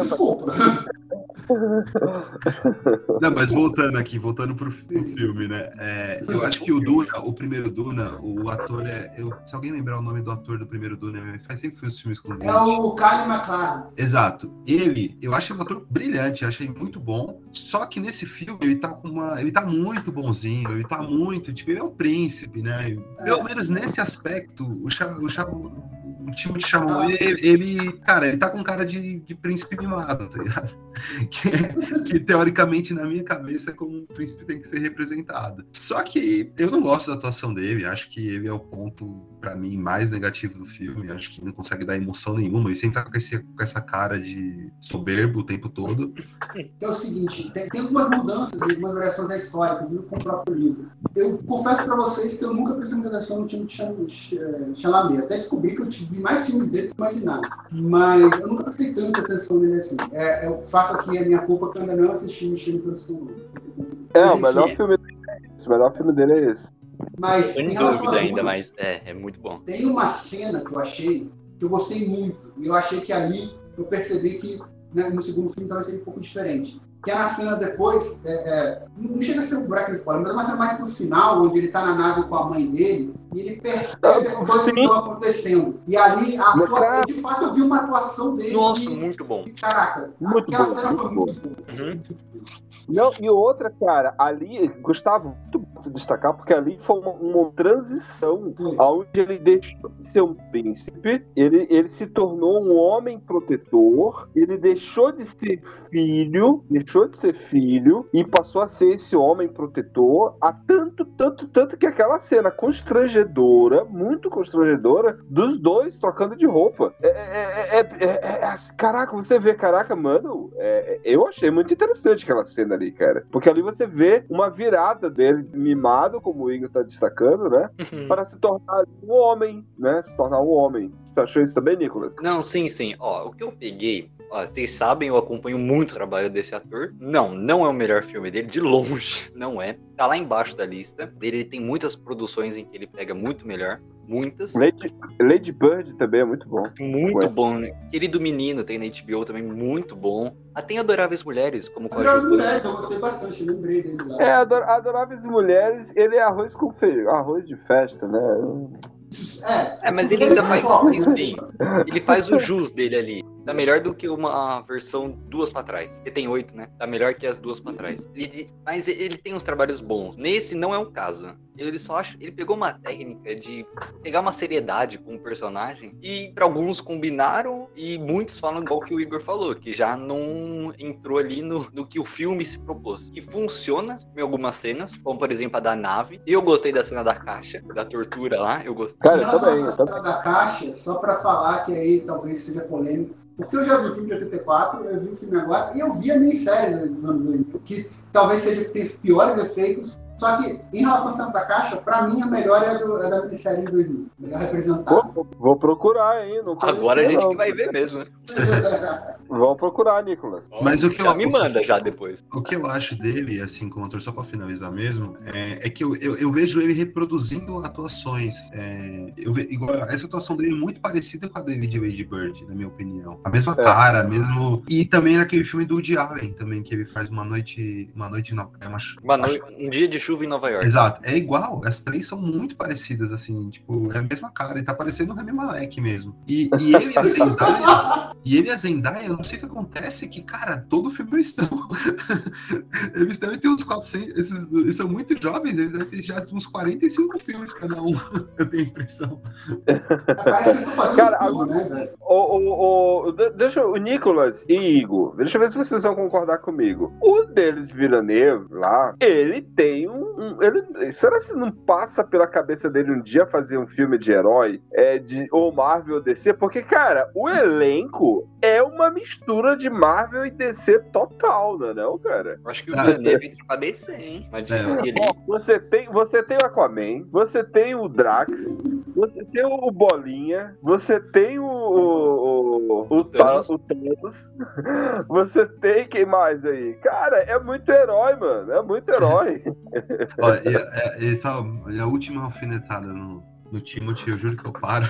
Desculpa. Não, mas voltando aqui, voltando pro, filme, né? É, eu acho que o Duna, o primeiro Duna, o ator é. eu- se alguém lembrar o nome do ator do primeiro Duna, faz sempre os filmes com É o Kyle McLaren. Exato. Ele, eu achei um ator brilhante, achei muito bom. Só que nesse filme ele tá com uma. Ele tá muito bonzinho, ele tá muito. Tipo, ele é o príncipe, né? Pelo menos nesse aspecto, o, Cha- o, Cha- o time de Chalamet, ele, ele, cara, ele tá com cara de, de príncipe mimado, tá ligado? Que, que teoricamente na minha cabeça é como um príncipe tem que ser representado. Só que eu não gosto da atuação dele, acho que ele é o ponto, pra mim, mais negativo do filme. Acho que não consegue dar emoção nenhuma. Ele sempre tá com, esse- com essa cara de soberbo o tempo todo. É o seguinte, tem, tem algumas mudanças e algumas variações da história, inclusive com o próprio livro. Eu confesso pra vocês que eu nunca prestei atenção no time de Ch- Chalamet. Até descobri que eu vi mais filmes dele do que imaginava. Mas eu nunca prestei tanta atenção nele assim. É, eu faço aqui a minha culpa que eu ainda não assisti Mexendo pelo Seu É, o melhor filme dele é esse. O melhor filme dele é esse. Mas Tô em em relação dúvida a ainda, Duna, mas é, é muito bom. Tem uma cena que eu achei que eu gostei muito. E eu achei que ali eu percebi que né, no segundo filme talvez seja um pouco diferente. Que é na cena depois, é, é, não chega a ser um break spoiler, mas é uma cena mais pro final, onde ele tá na nave com a mãe dele e ele percebe as coisas que estão acontecendo. E ali, a atua- cara- de fato, eu vi uma atuação dele. Nossa, que, muito bom. Caraca, Muito aquela bom, cena foi muito muito boa. Uhum. Não, e outra, cara, ali, Gustavo, muito bom se destacar, porque ali foi uma, uma transição onde ele deixou de ser um príncipe, ele, ele se tornou um homem protetor, ele deixou de ser filho, deixou de ser filho e passou a ser esse homem protetor a tanto, tanto, tanto que aquela cena constrangedora, muito constrangedora, dos dois trocando de roupa. É, é, é, é, é, é assim, caraca, você vê, caraca, mano, é, eu achei muito interessante aquela cena ali, cara. Porque ali você vê uma virada dele mimado, como o Igor tá destacando, né? Para se tornar um homem, né? Se tornar um homem. Você achou isso também, Nicolas? Não, sim, sim. Ó, o que eu peguei, vocês sabem, eu acompanho muito o trabalho desse ator. Não, não é o melhor filme dele, de longe, não é. Tá lá embaixo da lista. Ele tem muitas produções em que ele pega muito melhor. Muitas. Lady, Lady Bird também é muito bom. Muito Ué. bom. né? Querido Menino tem na HBO também, muito bom. Até Adoráveis Mulheres, como coadjuvante. mulheres, eu gostei bastante, eu lembrei dele lá. É, Ador Adoráveis Mulheres, ele é arroz com feio, arroz de festa, né? É, É, mas ele ainda faz isso bem. Ele faz o jus dele ali. Tá melhor do que uma versão duas pra trás. Ele tem oito, né? Tá melhor que as duas pra trás. Ele- mas ele tem uns trabalhos bons. Nesse não é o caso. Ele só acha. Ele pegou uma técnica de pegar uma seriedade com o personagem. E pra alguns combinaram. E muitos falam igual que o Igor falou, que já não entrou ali no, no que o filme se propôs. Que funciona em algumas cenas, como por exemplo a da nave. E eu gostei da cena da caixa, da tortura lá. Eu gostei. Cara, eu também, eu da caixa, só pra falar que aí talvez seja polêmico, porque eu já vi o filme de 84, eu vi o filme agora, e eu vi a minissérie né, dos anos 2000, que talvez seja que tem os piores efeitos Só que, em relação à Santo da Caixa, pra mim a melhor é, a do, é da minissérie de 2000. Melhor representada. Vou, vou procurar, hein? Não Agora a gente não. que vai ver mesmo, né? Vamos procurar, Nicolas. Mas o que já eu- me manda já depois. O que eu acho dele, assim, como ator, só pra finalizar mesmo, é, é que eu, eu, eu vejo ele reproduzindo atuações. É, eu ve- igual, essa atuação dele é muito parecida com a dele de Lady Bird, na minha opinião. A mesma É. cara, mesmo. E também naquele filme do Woody Allen, também, que ele faz uma noite. Uma noite na. É uma, Uma uma noi- um dia de chuva em Nova York. Exato, é igual, as três são muito parecidas, assim, tipo, é a mesma cara, ele tá parecendo o Rami Malek mesmo. E, e ele e a Zendaya, e ele e a Zendaya, eu não sei o que acontece, que, cara, todo filme eles estão, eles devem ter uns 400, esses, eles são muito jovens, eles devem ter já uns 45 filmes cada um, eu tenho a impressão. Cara, agora- né? O, o, o, de- deixa eu- o Nicolas e Igor, deixa eu ver se vocês vão concordar comigo. O deles Villeneuve lá, ele tem um- ele, será que não passa pela cabeça dele um dia fazer um filme de herói? É, de, ou Marvel ou DC? Porque, cara, o elenco é uma mistura de Marvel e DC total, não é não, cara? Eu acho que o Villeneuve entra pra descer, hein? Mas É. ele. Você tem, você tem o Aquaman, você tem o Drax, você tem o Bolinha, você tem o. O, o, o, Thanos. o Thanos, você tem quem mais aí? Cara, é muito herói, mano. É muito herói. Ó, e, é, e só, e a última alfinetada no, no Timothy, eu juro que eu paro,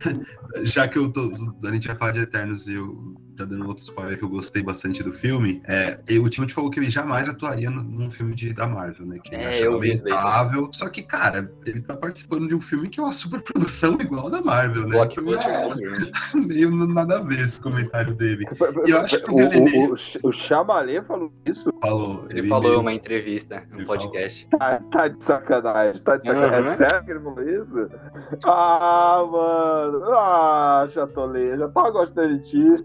já que eu tô, a gente vai falar de Eternos e eu já dando outro spoiler que eu gostei bastante do filme, é, e o Timothy falou que ele jamais atuaria num, num filme de, da Marvel, né? Que ele É, achava eu daí lamentável. Só que, cara, ele tá participando de um filme que é uma superprodução igual da Marvel, né? Blockbuster É. Então, meio nada a ver esse comentário dele. E eu acho que o o, Villeneuve- o, o, falou isso. Falou. Ele falou em meio- uma entrevista, um Ele podcast. Tá, tá de sacanagem, tá de sacanagem. Uhum. É sério que ele falou isso? Ah, mano. Ah, Chatolê, já tava gostando de ti.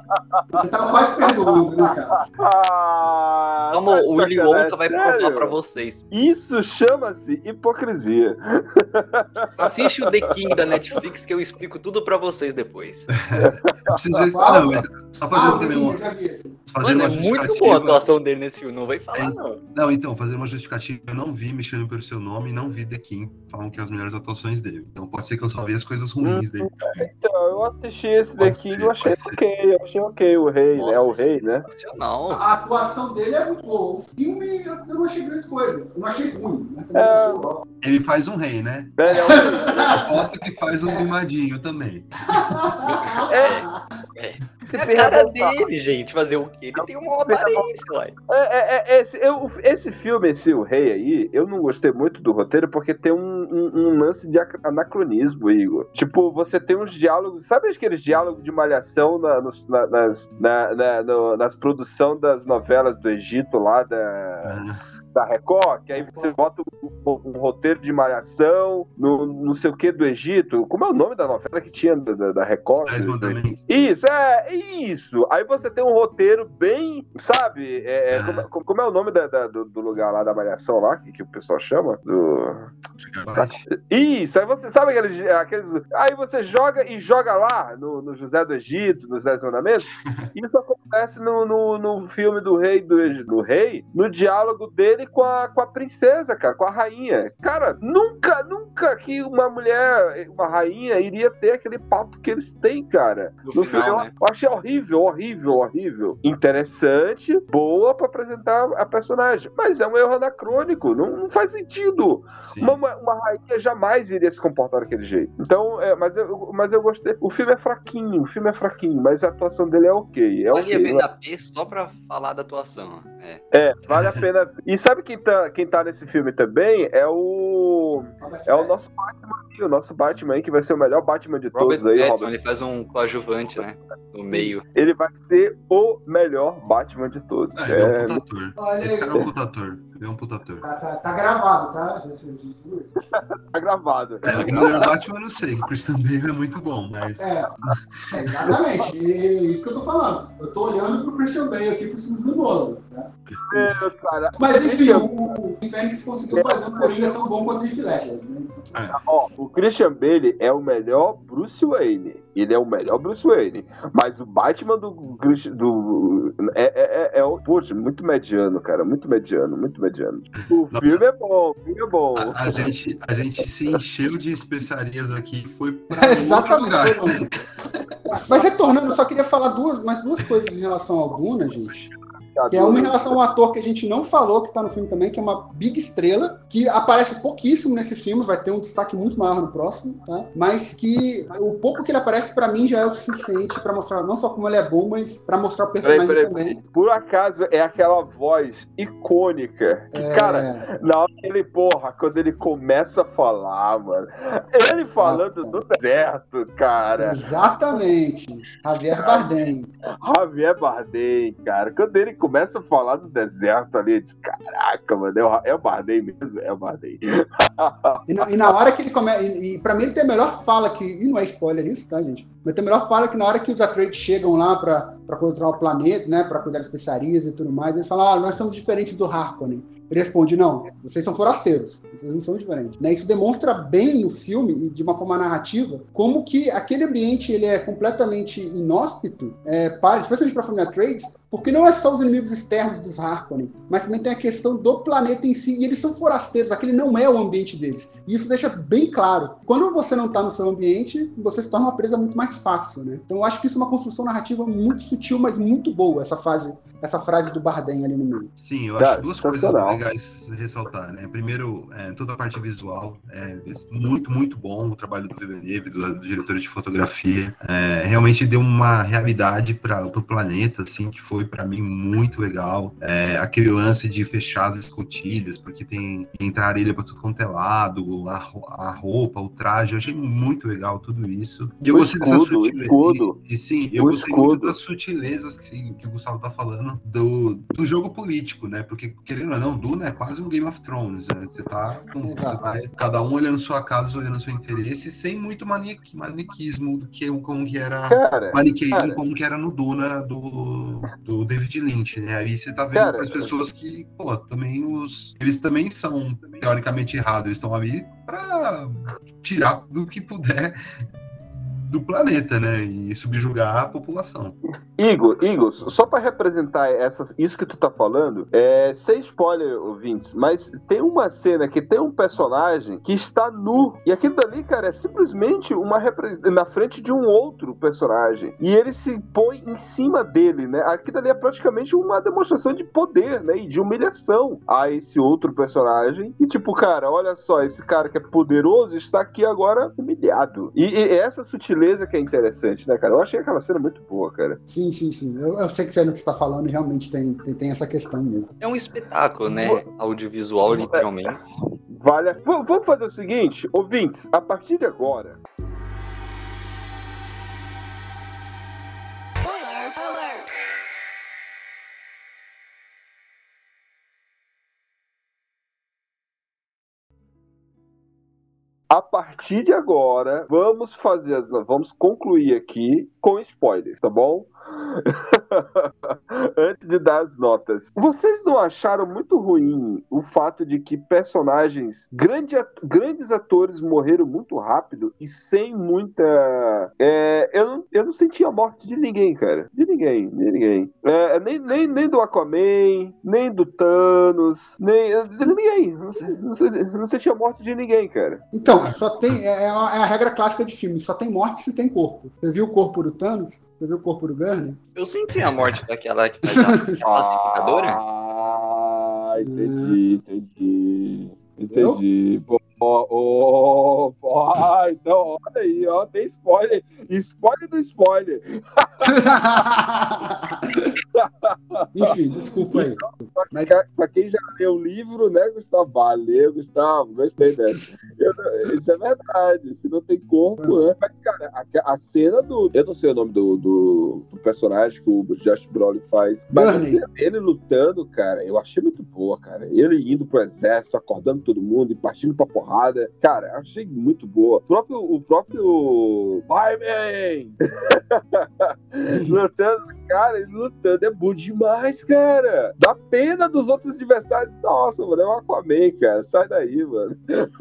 Você tava quase perdoando, né, cara? Ah, Vamos, tá o Willy Wonka vai provar pra vocês. Isso chama-se hipocrisia. Assiste o The King da Netflix que eu explico tudo pra vocês depois. Eu preciso ver- não, mas só fazer Ah, também fazer Mano, é muito boa a atuação dele nesse filme, não vai falar É. não. Não, então, fazer uma justificativa, eu não vi Me Chame Pelo Seu Nome e não vi The King, falam que é as melhores atuações dele. Então pode ser que eu só vi as coisas ruins dele. Então, eu assisti esse Pode daqui e ser, eu achei ok, eu achei ok o rei, né? O Nossa, rei, né? A atuação dele é muito boa. O filme eu não achei grandes coisas. Eu não achei ruim, né? É. Ele faz um rei, né? É, é o rei. Aposto que faz um mimadinho também. Se É a cara perguntar- dele, gente, fazer o quê? Ele tem uma aparência, uai. É, é, é, esse, eu- esse filme, esse O Rei aí, eu não gostei muito do roteiro porque tem um, um- um lance de ac- anacronismo, Igor. Tipo, você tem uns diálogos, sabe aqueles diálogos de malhação na, nos- na- nas, na, na, no- nas produções das novelas do Egito lá da, da Record? Que aí você bota um, um roteiro de malhação no não sei o que do Egito. Como é o nome da novela que tinha da, da- Record? Isso, é, isso. Aí você tem um roteiro bem, sabe? É, é, Ah. como, como- é o nome da- da- do, do lugar lá da Malhação lá, que, que o pessoal chama? Do... Isso, aí você sabe aqueles, aqueles. Aí você joga e joga lá no, no José do Egito, nos Dez Mandamentos. Isso acontece no, no, no filme do rei do, Egito- do rei, no diálogo dele com a, com a princesa, cara, com a rainha. Cara, nunca, nunca que uma mulher, uma rainha, iria ter aquele papo que eles têm, cara. No No final, filme, né? eu achei horrível, horrível, horrível. Interessante, boa pra apresentar a personagem. Mas é um erro anacrônico, não, não faz sentido. Uma, uma, uma rainha jamais iria se comportar daquele jeito. Então, é, mas, eu, mas eu gostei. O filme é fraquinho, o filme é fraquinho, mas a atuação dele é ok. É Valia ok. venda P só pra falar da atuação. É. É, vale a pena. E sabe quem tá, quem tá nesse filme também? É o. É o nosso Batman, aí, o nosso Batman aí, que vai ser o melhor Batman de Robert todos aí, Pattinson, Robert. ele faz um coadjuvante, né? No meio. Ele vai ser o melhor Batman de todos. Ah, ele é É, um ator. Olha Esse cara é um ator. Ele é um puta ator. Tá, tá- tá gravado, tá? Tá gravado. É, o Batman eu não sei, o Christian Bale é muito bom, mas. É, é, exatamente. E é isso que eu tô falando. Eu tô olhando pro Christian Bale aqui por cima do Nolan. Né? É, cara. Mas enfim, o, o Fênix conseguiu fazer um Coringa tão bom quanto o Heath Ledger, né? Então, Ó, o Christian Bale é o melhor Bruce Wayne. Ele é o melhor Bruce Wayne. Mas o Batman do. Do é, é, é, é o- Poxa, muito mediano, cara. Muito mediano, muito mediano. O Nossa. filme é bom, o filme é bom. A, a gente, a gente se encheu de especiarias aqui, foi pra outro Exatamente. lugar. Mas retornando, eu só queria falar duas, mais duas coisas em relação ao Duna, gente. Que é uma em relação ao ator que a gente não falou, que tá no filme também, que é uma big estrela, que aparece pouquíssimo nesse filme, vai ter um destaque muito maior no próximo, tá? Mas que o pouco que ele aparece, pra mim, já é o suficiente pra mostrar não só como ele é bom, mas pra mostrar o personagem Peraí, também. Por acaso é aquela voz icônica. Que, É, cara, na hora que ele, porra, quando ele começa a falar, mano. Ele falando no deserto, cara. Exatamente. Javier Bardem. Javier Bardem, cara. Quando ele começa a falar do deserto ali, eu disse, caraca, mano, é o, é o Bardem mesmo? É o Bardem. E na, e na hora que ele começa. E, e pra mim ele tem a melhor fala que. E não é spoiler isso, tá, gente? Mas tem a melhor fala que na hora que os Atreides chegam lá pra, pra controlar o planeta, né? Pra cuidar das especiarias e tudo mais, eles falam: ah, nós somos diferentes do Harkonnen. Ele responde: não, vocês são forasteiros, vocês não são diferentes. Né? Isso demonstra bem no filme, e de uma forma narrativa, como que aquele ambiente ele é completamente inóspito, é, para, especialmente para a família Trades, porque não é só os inimigos externos dos Harkonnen, mas também tem a questão do planeta em si, e eles são forasteiros, aquele não é o ambiente deles. E isso deixa bem claro. Quando você não está no seu ambiente, você se torna uma presa muito mais fácil, né? Então eu acho que isso é uma construção narrativa muito sutil, mas muito boa, essa fase, essa frase do Bardem ali no meio. Sim, eu acho duas coisas legais ressaltar, né? Primeiro, é, toda a parte visual é muito, muito bom o trabalho do Villeneuve, do, do diretor de fotografia. É, realmente deu uma realidade para o planeta, assim, que foi para mim muito legal. É, aquele lance de fechar as escotilhas, porque tem entrar areia para tudo quanto é lado, a, a roupa, o traje, eu achei muito legal tudo isso. E eu O gostei dessa escudo, o sutileza. escudo. E, e sim, eu O gostei muito escudo. das sutilezas que, que o Gustavo tá falando do, do jogo político, né? Porque, querendo ou não, Duna é quase um Game of Thrones, né? Você tá com você vai- cada um olhando sua casa, olhando seu interesse, sem muito maniqui, maniquismo do que como que era. Cara, Maniqueísmo cara. como que era no Duna do, do David Lynch, né? Aí você tá vendo Cara, as pessoas que, pô, também os. Eles também são teoricamente errados, eles estão ali pra tirar do que puder do planeta, né? E subjugar a população. Igor, Igor, só pra representar essas, isso que tu tá falando, é, sem spoiler, ouvintes, mas tem uma cena que tem um personagem que está nu, e aquilo dali, cara, é simplesmente uma na frente de um outro personagem, e ele se põe em cima dele, né? Aquilo dali é praticamente uma demonstração de poder, né? E de humilhação a esse outro personagem, e tipo, cara, olha só, esse cara que é poderoso está aqui agora humilhado. E, e essa sutileza que é interessante, né, cara? Eu achei aquela cena muito boa, cara. Sim, sim, sim. Eu, eu sei que você no que você está falando, e realmente tem, tem, tem essa questão mesmo. É um espetáculo, né? Audiovisual, literalmente. Vale. vamos fazer o seguinte, ouvintes, a partir de agora. A partir de agora, vamos fazer, vamos concluir aqui com spoilers, tá bom? Antes de dar as notas. Vocês não acharam muito ruim o fato de que personagens, grande grandes atores morreram muito rápido e sem muita. é, eu, não, eu não senti a morte de ninguém, cara. De ninguém, de ninguém. É, nem, nem, nem do Aquaman, nem do Thanos, nem. De ninguém. Não, não, não senti a morte de ninguém, cara. Então, só tem. É, é é a regra clássica de filme, só tem morte se tem corpo. Você viu o corpo do Thanos? Você viu o corpo do Gurney? Eu senti a morte daquela que faz a classificadora. Ah, entendi, entendi. Entendi. Pô, ó, ah, então, olha aí, ó, tem spoiler. Spoiler do spoiler. Enfim, desculpa aí. Mas Pra, pra quem já leu o livro, né, Gustavo? Valeu, Gustavo, gostei dessa. Eu isso é verdade, se não tem corpo, né? Mas, cara, a, a cena do. Eu não sei o nome do, do, do personagem que o Josh Brolin faz. Mas cena dele lutando, cara, eu achei muito boa, cara. Ele indo pro exército, acordando todo mundo e partindo pra porrada. Cara, eu achei muito boa. O próprio. O próprio. Vai, man! lutando, cara, ele lutando é é bom demais, cara. Dá pena dos outros adversários. Nossa, mano, é o Aquaman, cara. Sai daí, mano.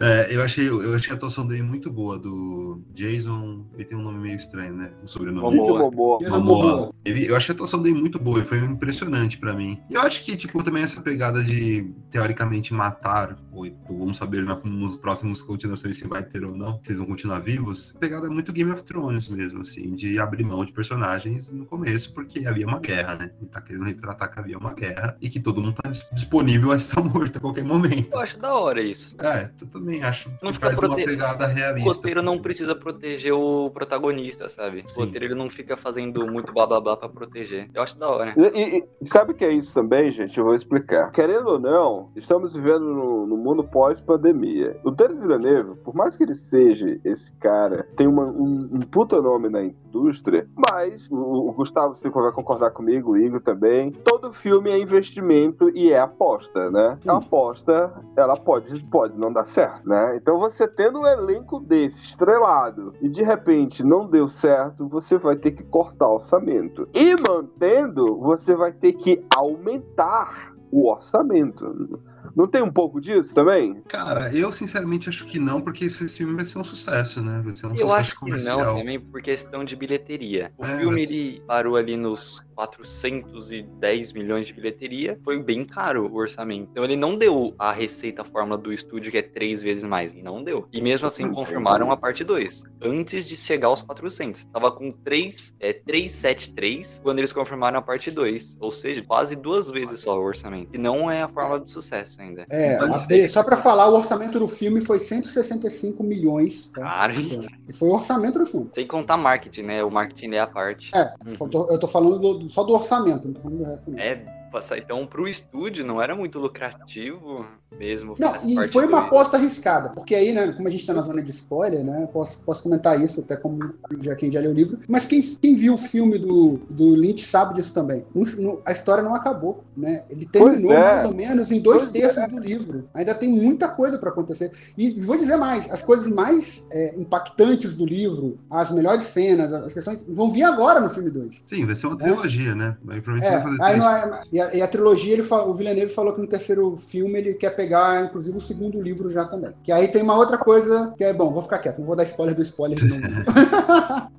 É, eu achei, eu achei a atuação dele muito boa, do Jason. Ele tem um nome meio estranho, né? O sobrenome. Momoa. Jason Momoa. Momoa. Momoa. Ele- Eu achei a atuação dele muito boa e foi impressionante pra mim. E eu acho que, tipo, também essa pegada de, teoricamente, matar, ou ou vamos saber né, nos próximos continuações se vai ter ou não, se eles vão continuar vivos, pegada muito Game of Thrones mesmo, assim, de abrir mão de personagens no começo, porque havia uma guerra, né? Ele tá querendo retratar que havia uma guerra e que todo mundo tá disponível a estar morto a qualquer momento. Eu acho da hora isso. É, eu também acho Não fica faz uma prote- pegada O realista. roteiro não precisa proteger o protagonista, sabe? Sim. O roteiro ele não fica fazendo muito blá blá blá pra proteger. Eu acho da hora. E, e- sabe o que é isso também, gente? Eu vou explicar. Querendo ou não, estamos vivendo no, no mundo pós-pandemia. O Denis Villeneuve, por mais que ele seja esse cara, tem uma- um, um puta nome na indústria, mas o, o Gustavo vai concordar comigo, o Igor também. Todo filme é investimento e é aposta, né? Sim. A aposta, ela pode, pode não dar certo, né? Então você tendo um elenco desse, estrelado, e de repente não deu certo, você vai ter que cortar orçamento. E mantendo, você vai ter que aumentar o orçamento. Não tem um pouco disso também? Cara, eu sinceramente acho que não, porque esse filme vai ser um sucesso, né? Vai ser um Eu sucesso acho que comercial. não também por questão de bilheteria. O É, filme mas- ele parou ali nos 410 milhões de bilheteria. Foi bem caro o orçamento. Então ele não deu a receita a fórmula do estúdio que é três vezes mais. Não deu. E mesmo assim confirmaram a parte 2. Antes de chegar aos 400. Tava com 3, é, 373 quando eles confirmaram a parte 2. Ou seja, quase duas vezes só o orçamento. E não é a fórmula de sucesso ainda. É, a só pra falar, o orçamento do filme foi 165 milhões. tá? Hein? E foi o orçamento do filme. Sem contar marketing, né? O marketing é a parte. É, Uhum. só tô- eu tô falando do- do- só do orçamento, não tô falando do resto. Não, É, passar- então pro estúdio não era muito lucrativo mesmo. não e foi uma aposta arriscada, porque aí, né, como a gente tá na zona de spoiler, né, posso, posso comentar isso, até como já quem já leu o livro, mas quem, quem viu o filme do, do Lynch sabe disso também. Não- não- a história não acabou, né? Ele terminou é. mais ou menos em dois Pois terços do livro. Ainda tem muita coisa para acontecer. E vou dizer mais, as coisas mais é, impactantes do livro, as melhores cenas, as questões, vão vir agora no filme 2. Sim, vai ser uma trilogia, né? Aí provavelmente É, vai fazer aí três não é- e, a, trilogia, ele fala- o Villeneuve falou que no terceiro filme ele quer pegar, inclusive, o segundo livro já também. Que aí tem uma outra coisa que é, bom, vou ficar quieto, não vou dar spoiler do spoiler novo.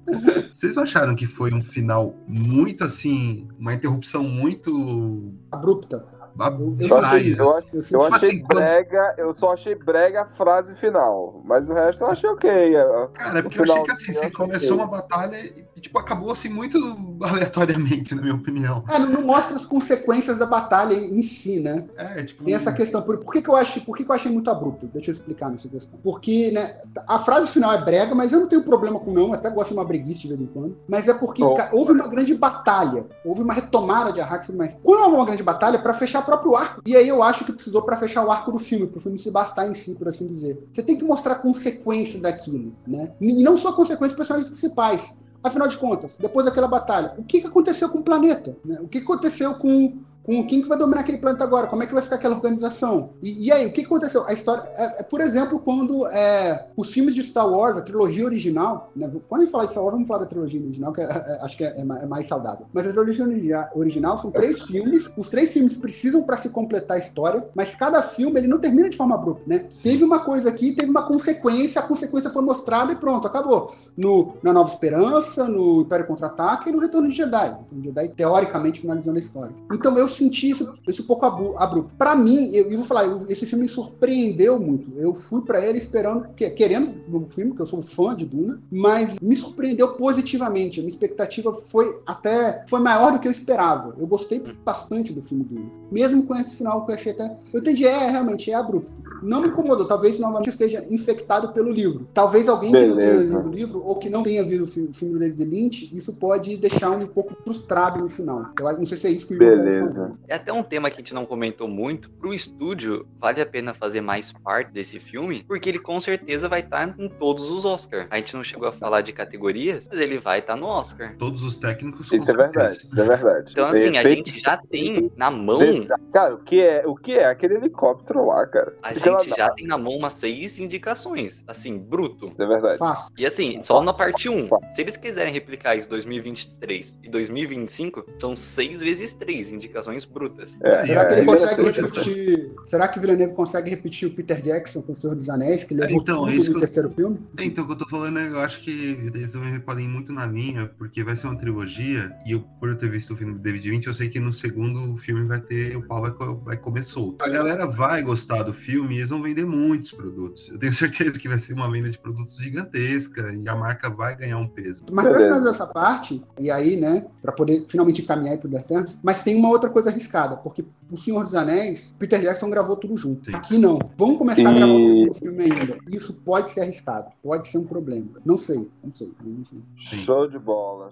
Vocês não acharam que foi um final muito assim, uma interrupção muito Abrupta. Eu que eu, Eu, achei brega, eu só achei brega a frase final. Mas o resto eu achei ok. é- Cara, é porque eu achei que assim, você achei começou ok. uma batalha e, tipo, acabou assim muito aleatoriamente, na minha opinião. Ah, não, mostra as consequências da batalha em si, né? É, tipo. Tem essa questão. Por, por que, que eu achei, por que, que eu achei muito abrupto? Deixa eu explicar nessa questão. Porque, né, a frase final é brega, mas eu não tenho problema com não, até gosto de uma breguice de vez em quando. Mas é porque Oh. houve uma grande batalha, houve uma retomada de Arrax, mas quando houve uma grande batalha, para fechar próprio arco. E aí eu acho que precisou para fechar o arco do filme, para o filme se bastar em si, por assim dizer. Você tem que mostrar consequência daquilo, né? E não só consequências dos personagens principais. Afinal de contas, depois daquela batalha, o que, que aconteceu com o planeta? né? O que aconteceu com, com quem que vai dominar aquele planeta agora? Como é que vai ficar aquela organização? E, e aí, o que, aconteceu? A história é, é, por exemplo, quando é, os filmes de Star Wars, a trilogia original, né? quando a gente falar de Star Wars, vamos falar da trilogia original, que é- é- acho que é, é é mais saudável. Mas a trilogia origi- original são três filmes, os três filmes precisam para se completar a história, mas cada filme ele não termina de forma abrupta, né? Teve uma coisa aqui, teve uma consequência, a consequência foi mostrada e pronto, acabou no, na Nova Esperança, no Império Contra-Ataque e no Retorno de Jedi. O Retorno de Jedi, teoricamente, finalizando a história. Então eu senti isso, isso um pouco abrupto. Pra mim, eu, eu vou falar, eu- esse filme me surpreendeu muito. Eu fui pra ele esperando, que- querendo no filme, que eu sou fã de Duna, mas me surpreendeu positivamente. A minha expectativa foi até foi maior do que eu esperava. Eu gostei bastante do filme Duna. Mesmo com esse final que eu achei até. Eu entendi, é, realmente, é abrupto. Não me incomodou, talvez novamente esteja infectado pelo livro. Talvez alguém que não tenha Beleza. lido o livro ou que não tenha visto o fi- o filme do David Lynch, isso pode deixar um pouco frustrado no final. Eu não sei se é isso que o tá Beleza. É até um tema que a gente não comentou muito. Pro estúdio, vale a pena fazer mais parte desse filme, porque ele com certeza vai estar em todos os Oscars. A gente não chegou a falar de categorias, mas ele vai estar no Oscar. Todos os técnicos. Isso é com certeza. verdade, isso é verdade. Então, assim, a gente já tem na mão. Cara, o que é, o que é aquele helicóptero lá, cara? A gente já tem na mão umas seis indicações, assim, bruto. É verdade. Fácil. E assim, só na parte 1. Se eles quiserem replicar isso 2023 e 2025, são seis vezes três indicações brutas. É, Será que ele é, consegue é- repetir? Será que Villeneuve consegue repetir o Peter Jackson com o Senhor dos Anéis, que levou Então, tudo no eu- terceiro filme? Então, o que eu tô falando é, eu acho que eles também podem ir muito na minha, porque vai ser uma trilogia, e eu, por eu ter visto o filme do David Lynch, eu sei que no segundo filme vai ter, o pau vai, vai comer solto. A galera vai gostar do filme e eles vão vender muitos produtos. Eu tenho certeza que vai ser uma venda de produtos gigantesca e a marca vai ganhar um peso. Mas pra Beleza. fazer essa parte, e aí, né, pra poder finalmente encaminhar aí pro Eternals, mas tem uma outra coisa arriscada, porque o Senhor dos Anéis, Peter Jackson gravou tudo junto. Sim. Aqui não. Vamos começar a E- gravar o segundo filme ainda. Isso pode ser arriscado, pode ser um problema. Não sei, não sei. Não sei. Sim. Show de bola.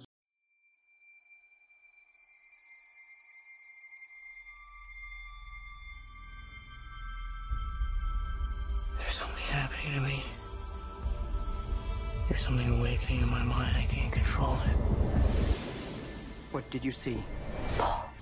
There's something happening to me. There's something awakening in my mind. I can't control it. What did you see? E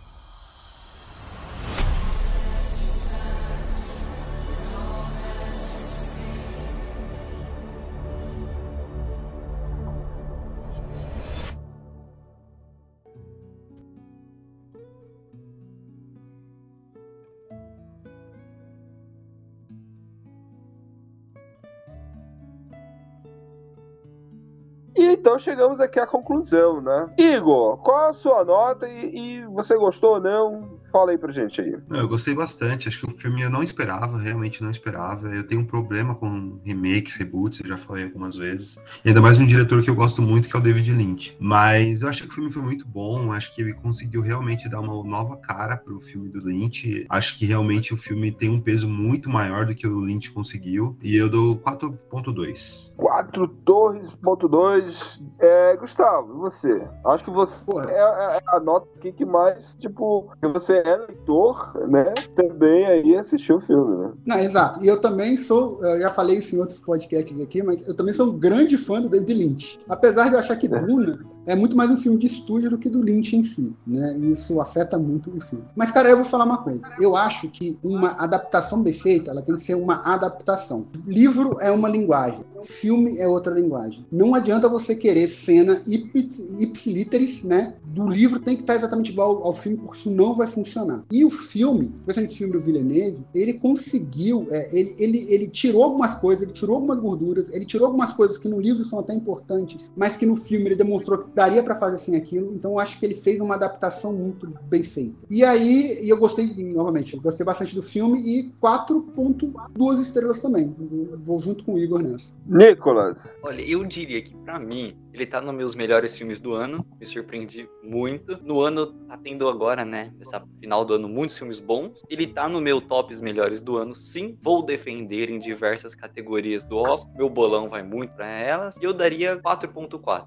então chegamos aqui à conclusão, né? Igor, qual a sua nota e, e você gostou ou não? Fala aí pra gente aí. Não, Eu gostei bastante. Acho que o filme eu não esperava, realmente não esperava. Eu tenho um problema com remakes, reboots, eu já falei algumas vezes. E ainda mais um diretor que eu gosto muito, que é o David Lynch. Mas eu acho que o filme foi muito bom. Acho que ele conseguiu realmente dar uma nova cara pro filme do Lynch. Acho que realmente o filme tem um peso muito maior do que o Lynch conseguiu. E eu dou 4.2. 4 Torres.2. É, Gustavo, e você? Acho que você Porra. é, é a nota aqui que mais, tipo, que você é leitor, né? Também aí assistiu o filme, né? Não, exato. E eu também sou, eu já falei isso em outros podcasts aqui, mas eu também sou um grande fã do David Lynch. Apesar de eu achar que Duna é muito mais um filme de estúdio do que do Lynch em si, né? E isso afeta muito o filme. Mas, cara, eu vou falar uma coisa. Eu acho que uma adaptação bem feita, ela tem que ser uma adaptação. Livro é uma linguagem, filme é outra linguagem. Não adianta você querer cena ips- ipsiliteris, né? Do livro tem que estar exatamente igual ao filme, porque isso não vai funcionar. E o filme, principalmente o filme do Villeneuve, ele conseguiu, é, ele, ele, ele tirou algumas coisas, ele tirou algumas gorduras, ele tirou algumas coisas que no livro são até importantes, mas que no filme ele demonstrou que daria para fazer sem aquilo. Então eu acho que ele fez uma adaptação muito bem feita. E aí, e eu gostei, novamente, eu gostei bastante do filme e 4.2 estrelas também. Eu Vou junto com o Igor nessa. Nicolas. Olha, eu diria que pra mim, ele tá nos meus melhores filmes do ano. Me surpreendi muito. No ano, tá tendo agora, né? Essa final do ano, muitos filmes bons. Ele tá no meu tops melhores do ano, sim. Vou defender em diversas categorias do Oscar. Meu bolão vai muito pra elas. E eu daria 4.4.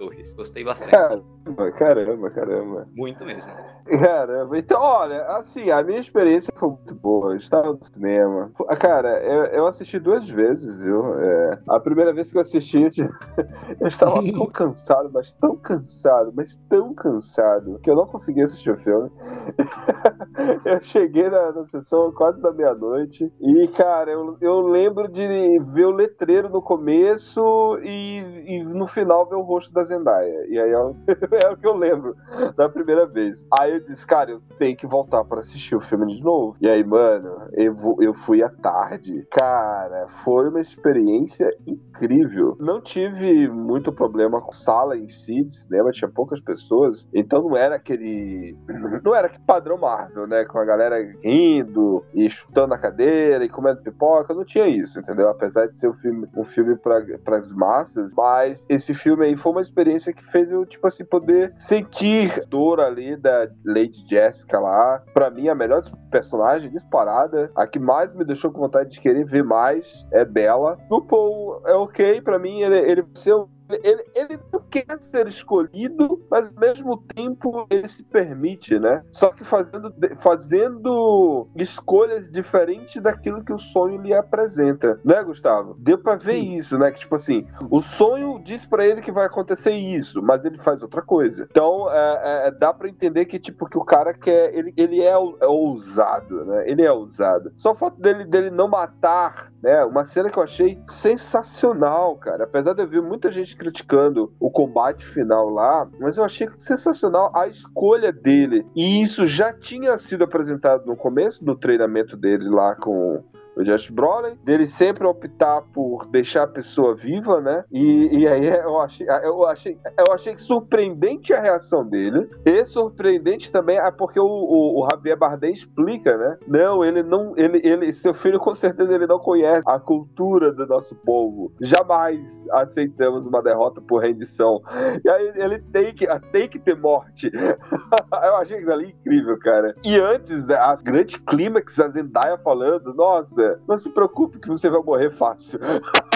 Torres. Gostei bastante. Caramba, caramba, caramba. Muito mesmo. Caramba, então, olha, assim, a minha experiência foi muito boa. Eu estava no cinema. Ah, Cara, eu, eu assisti duas vezes, viu? É, a primeira vez que eu assisti, eu estava tão cansado, mas tão cansado, mas tão cansado, que eu não conseguia assistir o filme. eu cheguei na, na sessão quase da meia-noite e, cara, eu, eu lembro de ver o letreiro no começo e, e no final ver o rosto da Zendaya. E aí é o- que eu lembro da primeira vez. Aí eu disse, cara, eu tenho que voltar pra assistir o filme de novo. E aí, mano, eu, eu fui à tarde. Cara, foi uma experiência incrível. Não tive muito problema com sala em si cinema, tinha poucas pessoas. Então não era aquele. Não era aquele padrão Marvel, né? Com a galera rindo e chutando a cadeira e comendo pipoca. Não tinha isso, entendeu? Apesar de ser um filme, um filme para as massas. Mas esse filme aí foi uma experiência que fez eu, tipo assim, poder sentir dor ali da Lady Jessica lá. Pra mim, a melhor personagem disparada. A que mais me deixou com vontade de querer ver mais é Bella. O Paul é ok, pra mim, ele, ele Ele, ele não quer ser escolhido, mas ao mesmo tempo ele se permite, né? Só que fazendo, fazendo escolhas diferentes daquilo que o sonho lhe apresenta, né, Gustavo? Deu pra ver Sim. isso, né? Que tipo assim, o sonho diz para ele que vai acontecer isso, mas ele faz outra coisa. Então, é, é, dá para entender que tipo que o cara quer, ele, ele é, é ousado, né? Ele é ousado. Só o fato dele dele não matar, né? Uma cena que eu achei sensacional, cara. Apesar de eu ver muita gente criticando o combate final lá, mas eu achei sensacional a escolha dele. E isso já tinha sido apresentado no começo do treinamento dele lá com o Josh Brolin, dele sempre optar por deixar a pessoa viva, né? E, e aí eu achei, eu, achei, eu achei surpreendente a reação dele, e surpreendente também é porque o, o, o, Javier Bardem explica, né? Não, ele não, ele, ele, seu filho com certeza ele não conhece a cultura do nosso povo. Jamais aceitamos uma derrota por rendição. E aí ele tem que, tem que ter morte. eu achei aquilo ali incrível, cara. E antes, as grandes clímax, a Zendaya falando, nossa, não se preocupe que você vai morrer fácil.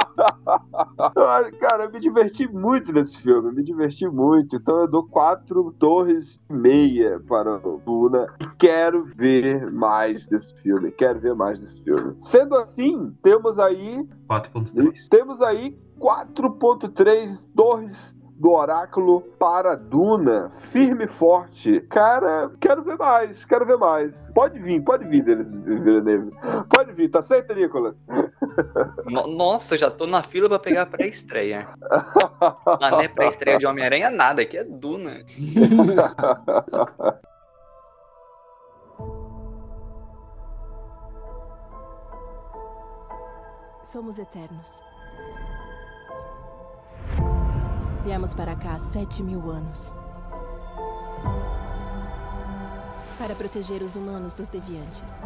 Cara, eu me diverti muito nesse filme, me diverti muito. Então eu dou quatro torres e meia para o Duna e quero ver mais desse filme. Quero ver mais desse filme. Sendo assim, temos aí 4.3. Temos aí 4.3 torres do Oráculo para Duna, firme e forte. Cara, quero ver mais, quero ver mais. Pode vir, pode vir deles, Villeneuve. Pode vir, tá certo, Nicolas? No, nossa, já tô na fila pra pegar a pré-estreia. Mas não é pré-estreia de Homem-Aranha nada, aqui é Duna. Somos eternos. Viemos para cá há sete mil anos. Para proteger os humanos dos deviantes.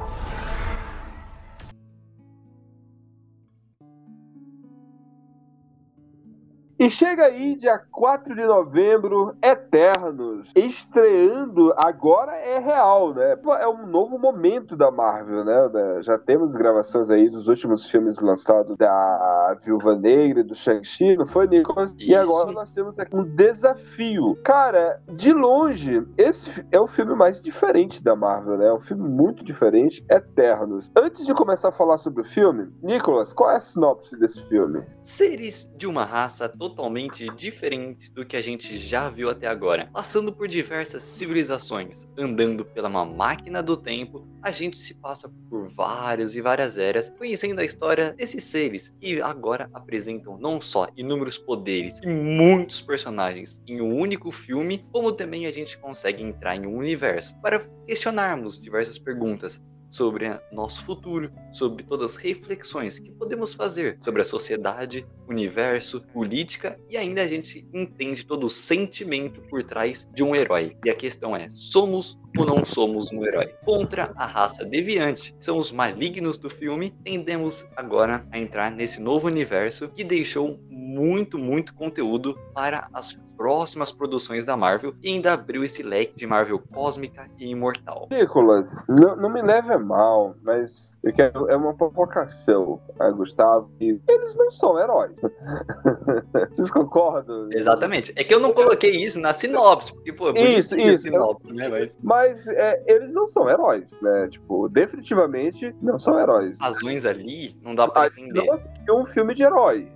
E chega aí, dia 4 de novembro, Eternos, estreando, agora é real, né? É um novo momento da Marvel, né? Já temos gravações aí dos últimos filmes lançados da Viúva Negra, do Shang-Chi, não foi, Nicolas? Isso. E agora nós temos aqui um desafio. Cara, de longe, esse é o filme mais diferente da Marvel, né? É um filme muito diferente, Eternos. Antes de começar a falar sobre o filme, Nicolas, qual é a sinopse desse filme? Seres de uma raça totalmente diferente do que a gente já viu até agora. Passando por diversas civilizações, andando pela uma máquina do tempo, a gente se passa por várias e várias eras, conhecendo a história desses seres que agora apresentam não só inúmeros poderes e muitos personagens em um único filme, como também a gente consegue entrar em um universo para questionarmos diversas perguntas sobre nosso futuro, sobre todas as reflexões que podemos fazer sobre a sociedade, universo, política e ainda a gente entende todo o sentimento por trás de um herói. E a questão é: somos ou não somos um herói? Contra a raça deviante, que são os malignos do filme, tendemos agora a entrar nesse novo universo que deixou muito, muito conteúdo para as próximas produções da Marvel e ainda abriu esse leque de Marvel cósmica e imortal. Nicolas, não, não me leve a mal, mas eu quero, é uma provocação, a Gustavo. E eles não são heróis. Vocês concordam? Exatamente. É que eu não coloquei isso na sinopse, porque, pô, é isso, isso. Sinopse, né? Mas, mas é, eles não são heróis, né? Tipo, definitivamente não são heróis. Razões ali não dá pra defender. É um filme de herói.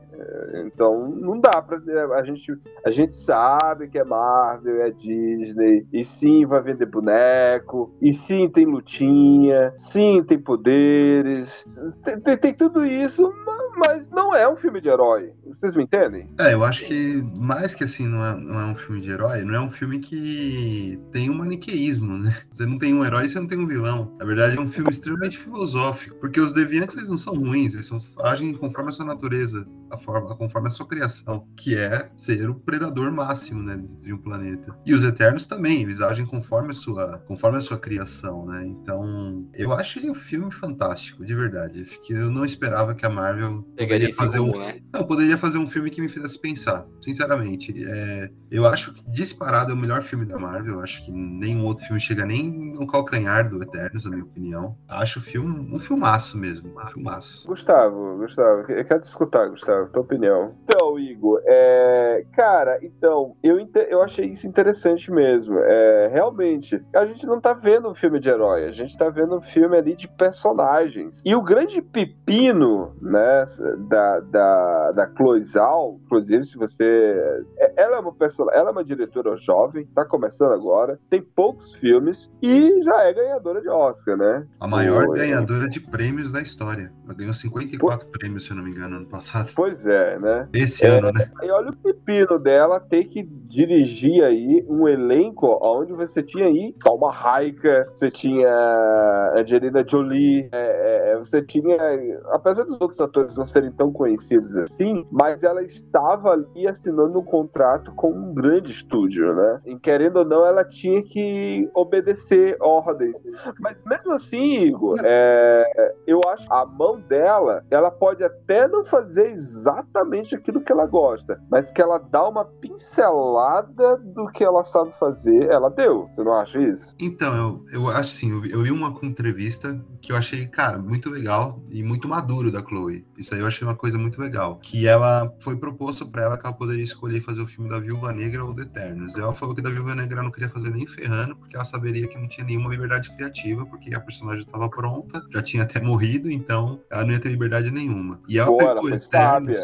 Então não dá pra. A gente, a gente sabe que é Marvel, é Disney, e sim vai vender boneco, e sim tem lutinha, sim tem poderes, tem, tem, tem tudo isso, mas não é um filme de herói. Vocês me entendem? É, eu acho que mais que assim, não é, não é um filme de herói, não é um filme que tem um maniqueísmo, né? Você não tem um herói, você não tem um vilão. Na verdade, é um filme extremamente filosófico, porque os deviantes eles não são ruins, eles agem conforme a sua natureza, a forma, conforme a sua criação, que é ser o predador máximo, né, de um planeta. E os Eternos também, eles agem conforme a sua, conforme a sua criação, né? Então, eu achei o filme fantástico, de verdade. Acho que eu não esperava que a Marvel poderia fazer um, né? não poderia fazer um filme que me fizesse pensar, sinceramente. É, eu acho que disparado é o melhor filme da Marvel. Eu acho que nenhum outro filme chega nem no calcanhar do Eternos, na minha opinião. Acho o filme um filmaço mesmo, um filmaço. Gustavo, Gustavo, eu quero te escutar, Gustavo, tua opinião. Então, Igor. É, cara, então, eu, inte- eu achei isso interessante mesmo. É, realmente, a gente não tá vendo um filme de herói, a gente tá vendo um filme ali de personagens. E o grande pepino, né, da, da, da Chloe Zhao, inclusive, se você. é- Ela é uma pessoa, ela é uma diretora jovem, tá começando agora, tem poucos filmes e já é ganhadora de Oscar, né? A maior ganhadora de prêmios da história. Ela ganhou 54 prêmios, se eu não me engano, ano passado. Pois é, né? Esse É. ano, né? E olha o pepino dela ter que dirigir aí um elenco onde você tinha aí Salma Hayek, você tinha Angelina Jolie, é, é, você tinha, apesar dos outros atores não serem tão conhecidos assim, mas ela estava ali assinando um contrato com um grande estúdio, né? E querendo ou não, ela tinha que obedecer ordens. Mas mesmo assim, Igor, é, eu acho que a mão dela, ela pode até não fazer exatamente aquilo que ela gosta, mas que ela dá uma pincelada do que ela sabe fazer, ela deu. Você não acha isso? Então, eu, eu acho assim, eu, eu vi uma entrevista que eu achei, cara, muito legal e muito maduro da Chloe. Isso aí eu achei uma coisa muito legal. Que ela foi proposto pra ela que ela poderia escolher fazer o filme da Viúva Negra ou do Eternos. Ela falou que da Viúva Negra ela não queria fazer nem ferrando, porque ela saberia que não tinha nenhuma liberdade criativa, porque a personagem estava pronta, já tinha até morrido, então ela não ia ter liberdade nenhuma. E ela Pô, ela pegou foi Eternos,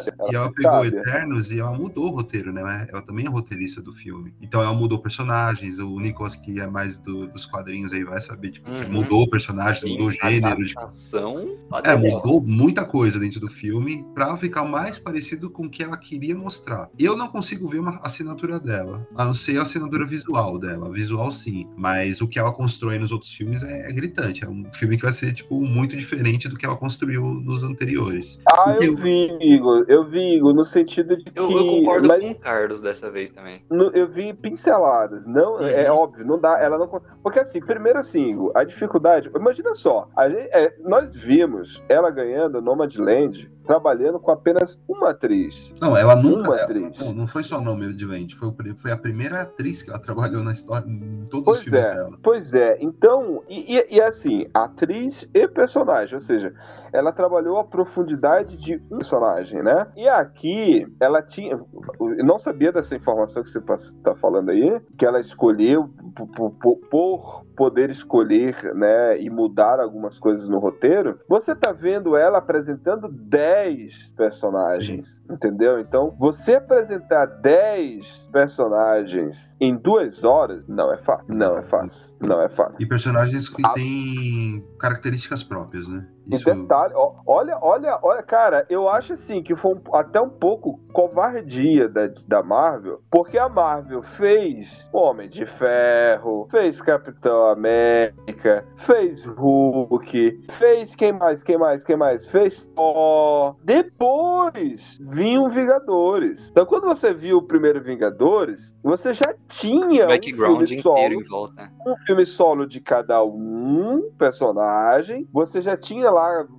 sábia, e ela ela pegou sábia. Eternos e ela mudou o roteiro, né? Ela também é roteirista do filme. Então ela mudou personagens, o Nicolas, que é mais do- dos quadrinhos aí, vai saber, tipo, Uhum. mudou o personagem, mudou o gênero, de Adaptação. é, mudou muita coisa dentro do filme pra ficar mais parecido com o que ela queria mostrar. Eu não consigo ver uma assinatura dela, a não ser a assinatura visual dela. Visual sim, mas o que ela constrói nos outros filmes é, é gritante. É um filme que vai ser, tipo, muito diferente do que ela construiu nos anteriores. Ah, eu Eu- vi, Igor. Eu vi, Igor, no sentido de que. Eu, eu concordo mas- com o Carlos dessa vez também. No- eu vi pinceladas. Não, Uhum. é óbvio, não dá. Ela não. Porque assim, primeiro assim, Igor, a dificuldade. Imagina só, a gente- é, nós vimos ela ganhando Nomadland entende trabalhando com apenas uma atriz. Não, ela nunca. Uma atriz. não, não foi só nome de Land, foi, foi a primeira atriz que ela trabalhou na história, em todos Pois os filmes é. dela. Pois é, então, e, e- e assim, atriz e personagem, ou seja, ela trabalhou a profundidade de um personagem, né? E aqui, ela tinha. Eu não sabia dessa informação que você está falando aí, que ela escolheu por, por- por- poder escolher, né, e mudar algumas coisas no roteiro. Você tá vendo ela apresentando 10 personagens, entendeu? Então, você apresentar 10 personagens em duas horas, não é fácil. Não é fácil. Não é fácil. E personagens que Ah. têm características próprias, né? E detalhe, olha, olha, olha, cara, eu acho assim que foi um- até um pouco covardia da, da Marvel, porque a Marvel fez Homem de Ferro, fez Capitão América, fez Hulk, fez quem mais, quem mais, quem mais? Fez Thor. Depois vinham Vingadores. Então quando você viu o primeiro Vingadores, você já tinha um filme inteiro solo em volta. um filme solo de cada um personagem. Você já tinha lá uh,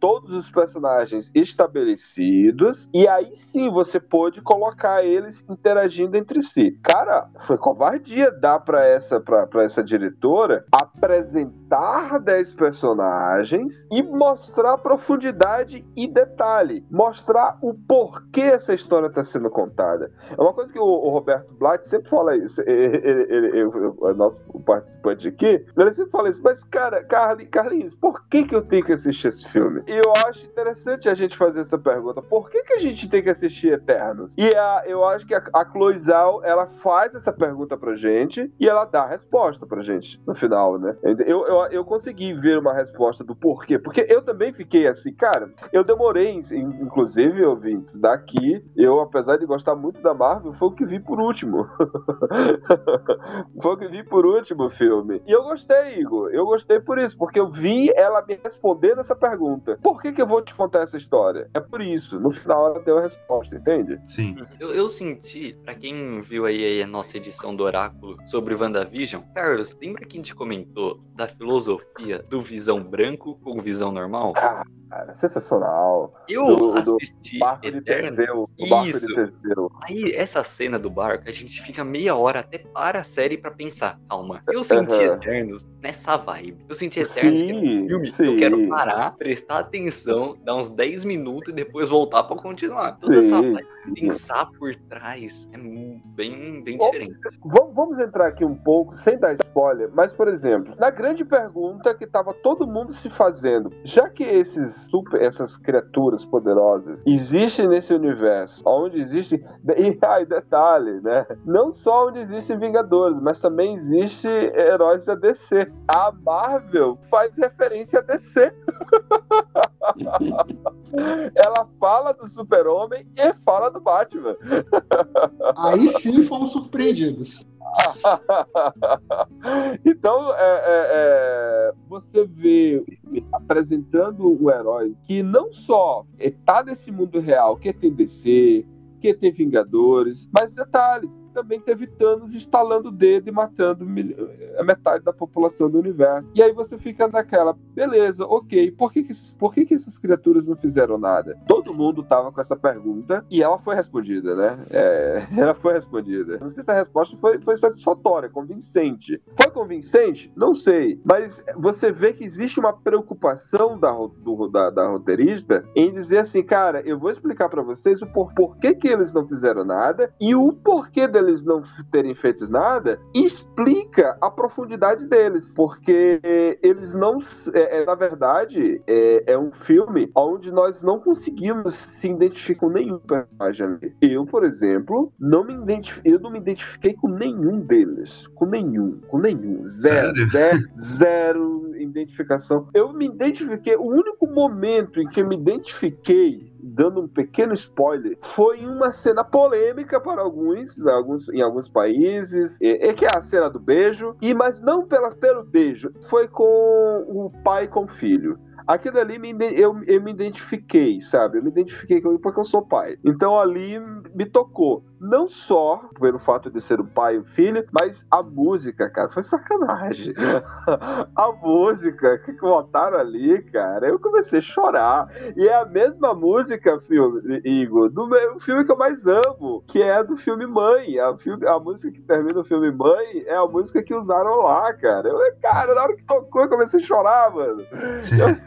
todos os personagens estabelecidos. E aí sim você pôde colocar eles interagindo entre si. Cara, foi covardia dar pra essa, pra essa diretora apresentar 10 personagens e mostrar profundidade e detalhe. Mostrar o porquê essa história está sendo contada. É uma coisa que o, o Roberto Blatt sempre fala isso. Ele, ele- ele- o nosso participante aqui, ele sempre fala isso. Mas, cara, Carli- Carlinhos, por que, que eu tenho que assistir esse filme? E eu acho interessante a gente fazer essa pergunta. Por que, que a gente tem que assistir Eternos? E a- eu acho que a, a Chloe Zhao, ela faz essa pergunta pra gente e ela dá a resposta pra gente no final, né? Eu, eu, eu consegui ver uma resposta do porquê. Porque eu também fiquei assim, cara, eu demorei, in- inclusive, ouvintes, daqui, eu, apesar de gostar muito da Marvel, foi o que vi por último. foi o que vi por último o filme. E eu gostei, Igor. Eu gostei por isso, porque eu vi ela me respondendo essa pergunta. Por que, que eu vou te contar essa história? É por isso. No final ela deu a resposta, entende? Sim. Eu, eu senti, pra quem viu aí a nossa edição do Oráculo sobre WandaVision, Carlos, lembra que a gente comentou da filosofia do visão branco com visão normal? Cara, sensacional. Eu Do- do assisti Barco de Eternos. Teseu. Isso. de Teseu. Aí, essa cena do barco, a gente fica meia hora até para a série pra pensar. Calma, eu senti Aham. Eternos nessa vibe. Eu senti Eternos que é um Sim, filme que sim. eu quero parar, prestar atenção, dar uns 10 minutos e depois voltar pra continuar. Toda essa Sim, parte de pensar por trás é bem, bem Bom, diferente. Vamos, entrar aqui um pouco, sem dar spoiler, mas, por exemplo, na grande pergunta que tava todo mundo se fazendo, já que esses super, essas criaturas poderosas existem nesse universo, onde existem. E ai, detalhe, né? Não só onde existem Vingadores, mas também existem heróis da DC. A Marvel faz referência a DC. Ela fala do Super-Homem e fala do Batman. Aí sim fomos surpreendidos. então, é, é, é, você vê apresentando o herói que não só está nesse mundo real, que tem DC, que tem Vingadores, mas detalhe, também teve Thanos instalando o dedo e matando a metade da população do universo. E aí você fica naquela, beleza, ok, por que, que, por que, que essas criaturas não fizeram nada? Todo mundo tava com essa pergunta e ela foi respondida, né? É, ela foi respondida. Não sei se a resposta foi, foi satisfatória, convincente. Foi convincente? Não sei. Mas você vê que existe uma preocupação da, do- da, da roteirista em dizer assim, cara, eu vou explicar pra vocês o por, porquê que eles não fizeram nada e o porquê deles não terem feito nada explica a profundidade deles. Porque eles não. é, é, na verdade, é, é um filme onde nós não conseguimos se identificar com nenhum personagem. Eu, por exemplo, não me identifiquei, eu não me identifiquei com nenhum deles. Com nenhum. Com nenhum. Zero. Zero, zero identificação. Eu me identifiquei. O único momento em que eu me identifiquei dando um pequeno spoiler, foi uma cena polêmica para alguns, alguns em alguns países, é, é que é a cena do beijo, e mas não pela, pelo beijo, foi com o pai com o filho. Aquilo ali me eu, eu me identifiquei, sabe? Eu me identifiquei porque eu sou pai. Então ali me tocou. Não só pelo fato de ser o pai e o filho, mas a música, cara, foi sacanagem. a música que botaram ali, cara, eu comecei a chorar. E é a mesma música, filme, Igor, do filme que eu mais amo, que é do filme Mãe. A, filme, a música que termina o filme Mãe é a música que usaram lá, cara. Eu, cara, na hora que tocou, eu comecei a chorar, mano.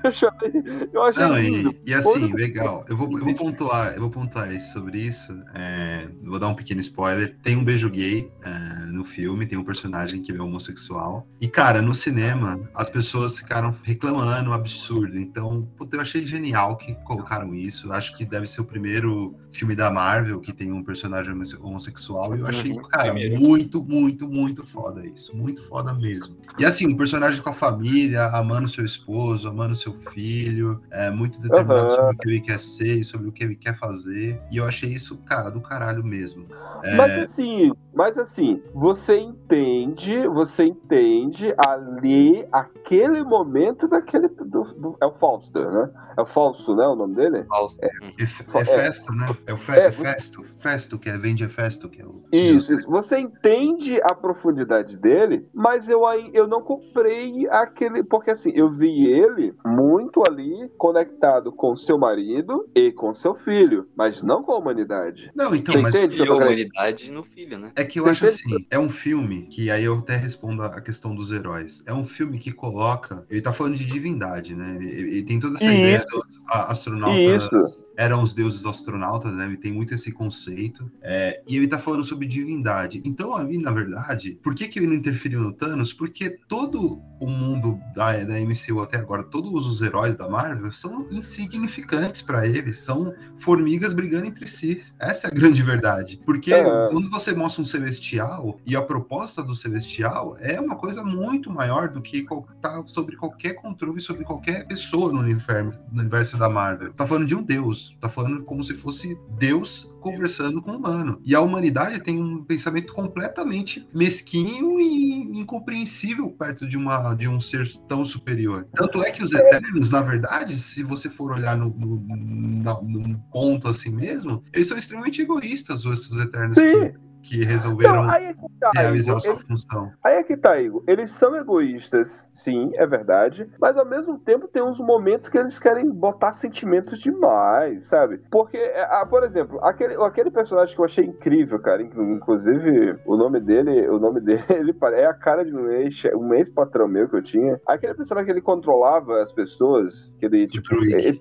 Eu, chorei. Eu achei Não, lindo. e, e assim, Quando- legal. Eu vou, eu vou pontuar, eu vou pontuar isso sobre isso. é, vou dar um pequeno spoiler. Tem um beijo gay é, no filme, tem um personagem que é homossexual. E, cara, no cinema, as pessoas ficaram reclamando, um absurdo. Então, puta, eu achei genial que colocaram isso. Acho que deve ser o primeiro filme da Marvel que tem um personagem homosse- homossexual. E eu achei, Uhum, cara, primeiro. muito, muito, muito foda isso. Muito foda mesmo. E assim, um personagem com a família, amando seu esposo, amando seu filho, é muito determinado Aham. sobre o que ele quer ser e sobre o que ele quer fazer. E eu achei isso, cara, do caralho mesmo. É, Mas assim, mas assim, você entende, você entende ali aquele momento daquele. Do, do- é o Fausto, né? É o Fausto, né? O nome dele? Falso. é, é é. Festo, né? É o fe É, é você- Festo. Festo, que é, vem de Festo, que é o. Isso, isso. Você entende a profundidade dele, mas eu, aí- eu não comprei aquele. Porque assim, eu vi ele muito ali conectado com seu marido e com seu filho, mas não com a humanidade. Não, então, Você mas entende? E a humanidade no filho, né? É que eu Você acho assim, é um filme que aí eu até respondo a questão dos heróis. É um filme que coloca, ele tá falando de divindade, né? Ele, ele tem toda essa Isso. ideia dos astronautas Isso. eram os deuses astronautas, né? Ele tem muito esse conceito. é, e ele tá falando sobre divindade. Então, ali, na verdade, por que, que ele não interferiu no Thanos? Porque todo o mundo da, da MCU até agora, todos os heróis da Marvel são insignificantes pra eles, são formigas brigando entre si. Essa é a grande verdade. Porque É. quando você mostra um celestial e a proposta do celestial é uma coisa muito maior do que tá sobre qualquer controle sobre qualquer pessoa no universo, no universo da Marvel. Tá falando de um deus, tá falando como se fosse Deus conversando com o humano. E a humanidade tem um pensamento completamente mesquinho e incompreensível perto de, uma, de um ser tão superior. Tanto é que os Eternos, na verdade, se você for olhar no, no, num ponto assim mesmo, eles são extremamente egoístas, os, os Eternos Sim. que, que resolveram Não, aí é que tá, realizar Igor. sua Ele- função. Aí é que tá, Igor. Eles são egoístas, sim, é verdade. Mas ao mesmo tempo tem uns momentos que eles querem botar sentimentos demais, sabe? Porque, é, ah, por exemplo, aquele, aquele personagem que eu achei incrível, cara. inclu- Inclusive, o nome dele, o nome dele é a cara de um ex, um ex-patrão meu que eu tinha. Aquele personagem que ele controlava as pessoas, que ele, tipo. É- é-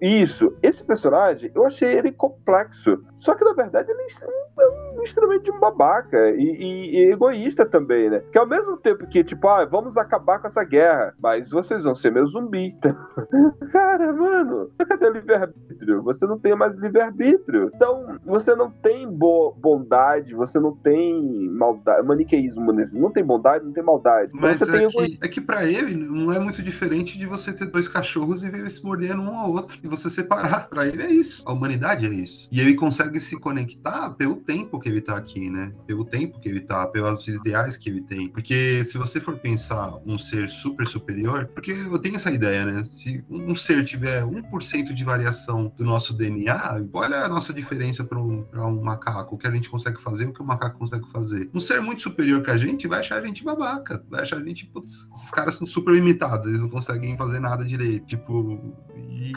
isso, esse personagem, eu achei ele complexo. Só que na verdade ele é um extremamente um babaca e, e- e egoísta também, né? Que ao mesmo tempo que, tipo, ah, vamos acabar com essa guerra, mas vocês vão ser meu zumbi. Cara, mano, cadê o livre-arbítrio? Você não tem mais livre-arbítrio. Então, você não tem bo- bondade, você não tem maldade. Maniqueísmo nesse. Não tem bondade, não tem maldade. Então Mas você tem é egoísmo. que, é que pra ele não é muito diferente de você ter dois cachorros e ver eles se mordendo um ao outro e você separar. Pra ele é isso. A humanidade é isso. E ele consegue se conectar pelo tempo que ele tá aqui, né? Pelo tempo que ele tá, pelas ideais que ele tem. Porque se você for pensar um ser super superior, porque eu tenho essa ideia, né? Se um ser tiver 1% de variação do nosso DNA, olha a nossa diferença para um, pra um macaco, o que a gente consegue fazer, o que o macaco consegue fazer. Um ser muito superior que a gente vai achar a gente babaca, vai achar a gente, putz, esses caras são super limitados, eles não conseguem fazer nada direito. Tipo,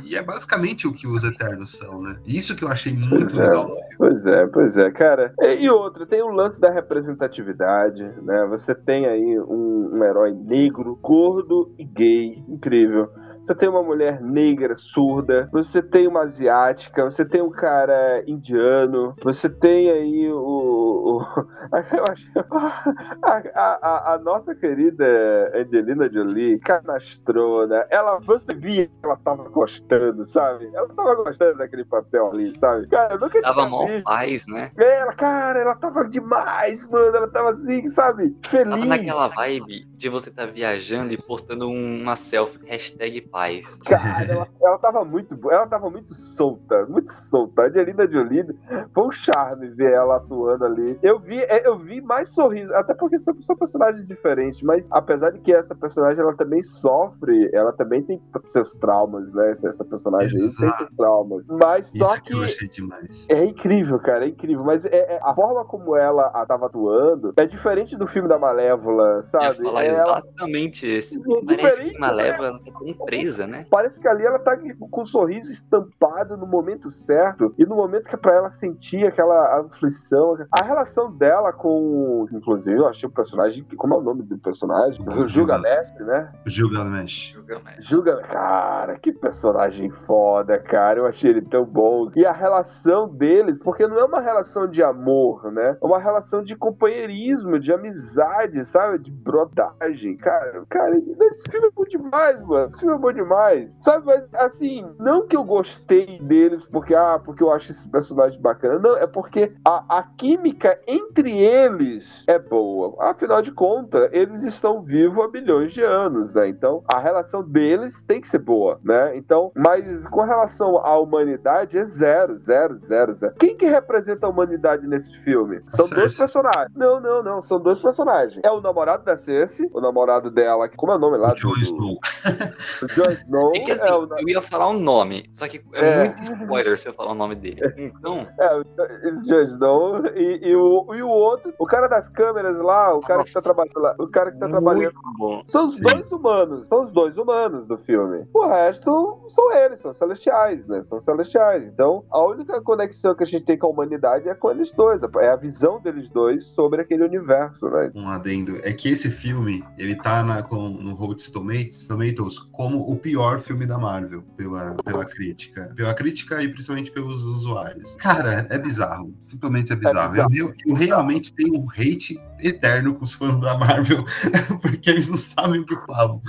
e, é basicamente o que os Eternos são, né? Isso que eu achei muito Pois é. legal. Pois é, pois é, cara. E, e outra, tem o lance da representatividade, né? Você tem aí um, um herói negro, gordo e gay, incrível. Você tem uma mulher negra, surda, você tem uma asiática, você tem um cara indiano, você tem aí o. o- eu a, a- a- nossa querida Angelina Jolie, canastrona, ela, você via que ela tava gostando, sabe? Ela tava gostando daquele papel ali, sabe? Cara, eu nunca Tava tinha mó paz, né? Ela, cara, ela tava demais, mano. Ela tava assim, sabe? Feliz. Tava naquela vibe de você tá viajando e postando um- uma selfie, hashtag paz. Cara, ela, ela tava muito boa, ela tava muito solta, muito solta. A Angelina Jolie foi um charme ver ela atuando ali. Eu vi, é, eu vi mais sorriso, até porque são, são personagens diferentes, mas apesar de que essa personagem ela também sofre, ela também tem seus traumas, né? Essa essa personagem aí tem Exato. seus traumas. Mas Isso só que que eu. É incrível, cara, é incrível. Mas é, é- a forma como ela a- tava atuando é diferente do filme da Malévola, Eu ia sabe? falar É, ela- exatamente esse. É Parece que Malévola tá tão presa, né? Parece que ali ela tá com um sorriso estampado no momento certo e no momento que é pra ela sentir aquela aflição. A relação dela com. Inclusive, eu achei o personagem. Como é o nome do personagem? O Gilgamesh, né? Gilgamesh. Gilgamesh. Gilgamesh. Cara, que personagem foda, cara. Eu achei ele tão bom. E a relação deles, porque não é uma relação de amor, né? É uma relação de companheirismo, de amizade, sabe? De brodagem. Cara, cara, esse filme é bom demais, mano. Esse filme é bom demais. Sabe, mas assim, não que eu gostei deles porque, ah, porque eu acho esse personagem bacana. Não, é porque a, a química entre eles é boa. Afinal de contas, eles estão vivos há bilhões de anos, né? Então, a relação deles tem que ser boa, né? Então, mas com relação à humanidade, é zero, zero, zero, zero. Quem que representa a humanidade nesse filme? São dois personagens. Não, não, não. São dois personagens. É o namorado da Cersei, o namorado dela, como é o nome lá? O Jon do- Snow. O Jon Snow. É que assim, é o, eu ia falar o nome, só que é, É. muito spoiler se eu falar o nome dele. Então, É, o Jon Snow e, e o, e o outro, o cara das câmeras lá, o cara que tá Nossa. trabalhando lá, o cara que tá trabalhando. bom. São os Sim. dois humanos, são os dois humanos do filme. O resto são eles, são celestiais, né? São celestiais. Então, a única conexão que a gente tem com a humanidade é com eles dois, é a visão deles dois sobre aquele universo, né? um adendo é que esse filme ele tá na, com, no Rotten Tomatoes, Tomatoes como o pior filme da Marvel pela, pela crítica, pela crítica e principalmente pelos usuários. Cara, é bizarro, simplesmente é bizarro. bizarro. Eu, eu realmente tenho um hate eterno com os fãs da Marvel porque eles não sabem o que falam.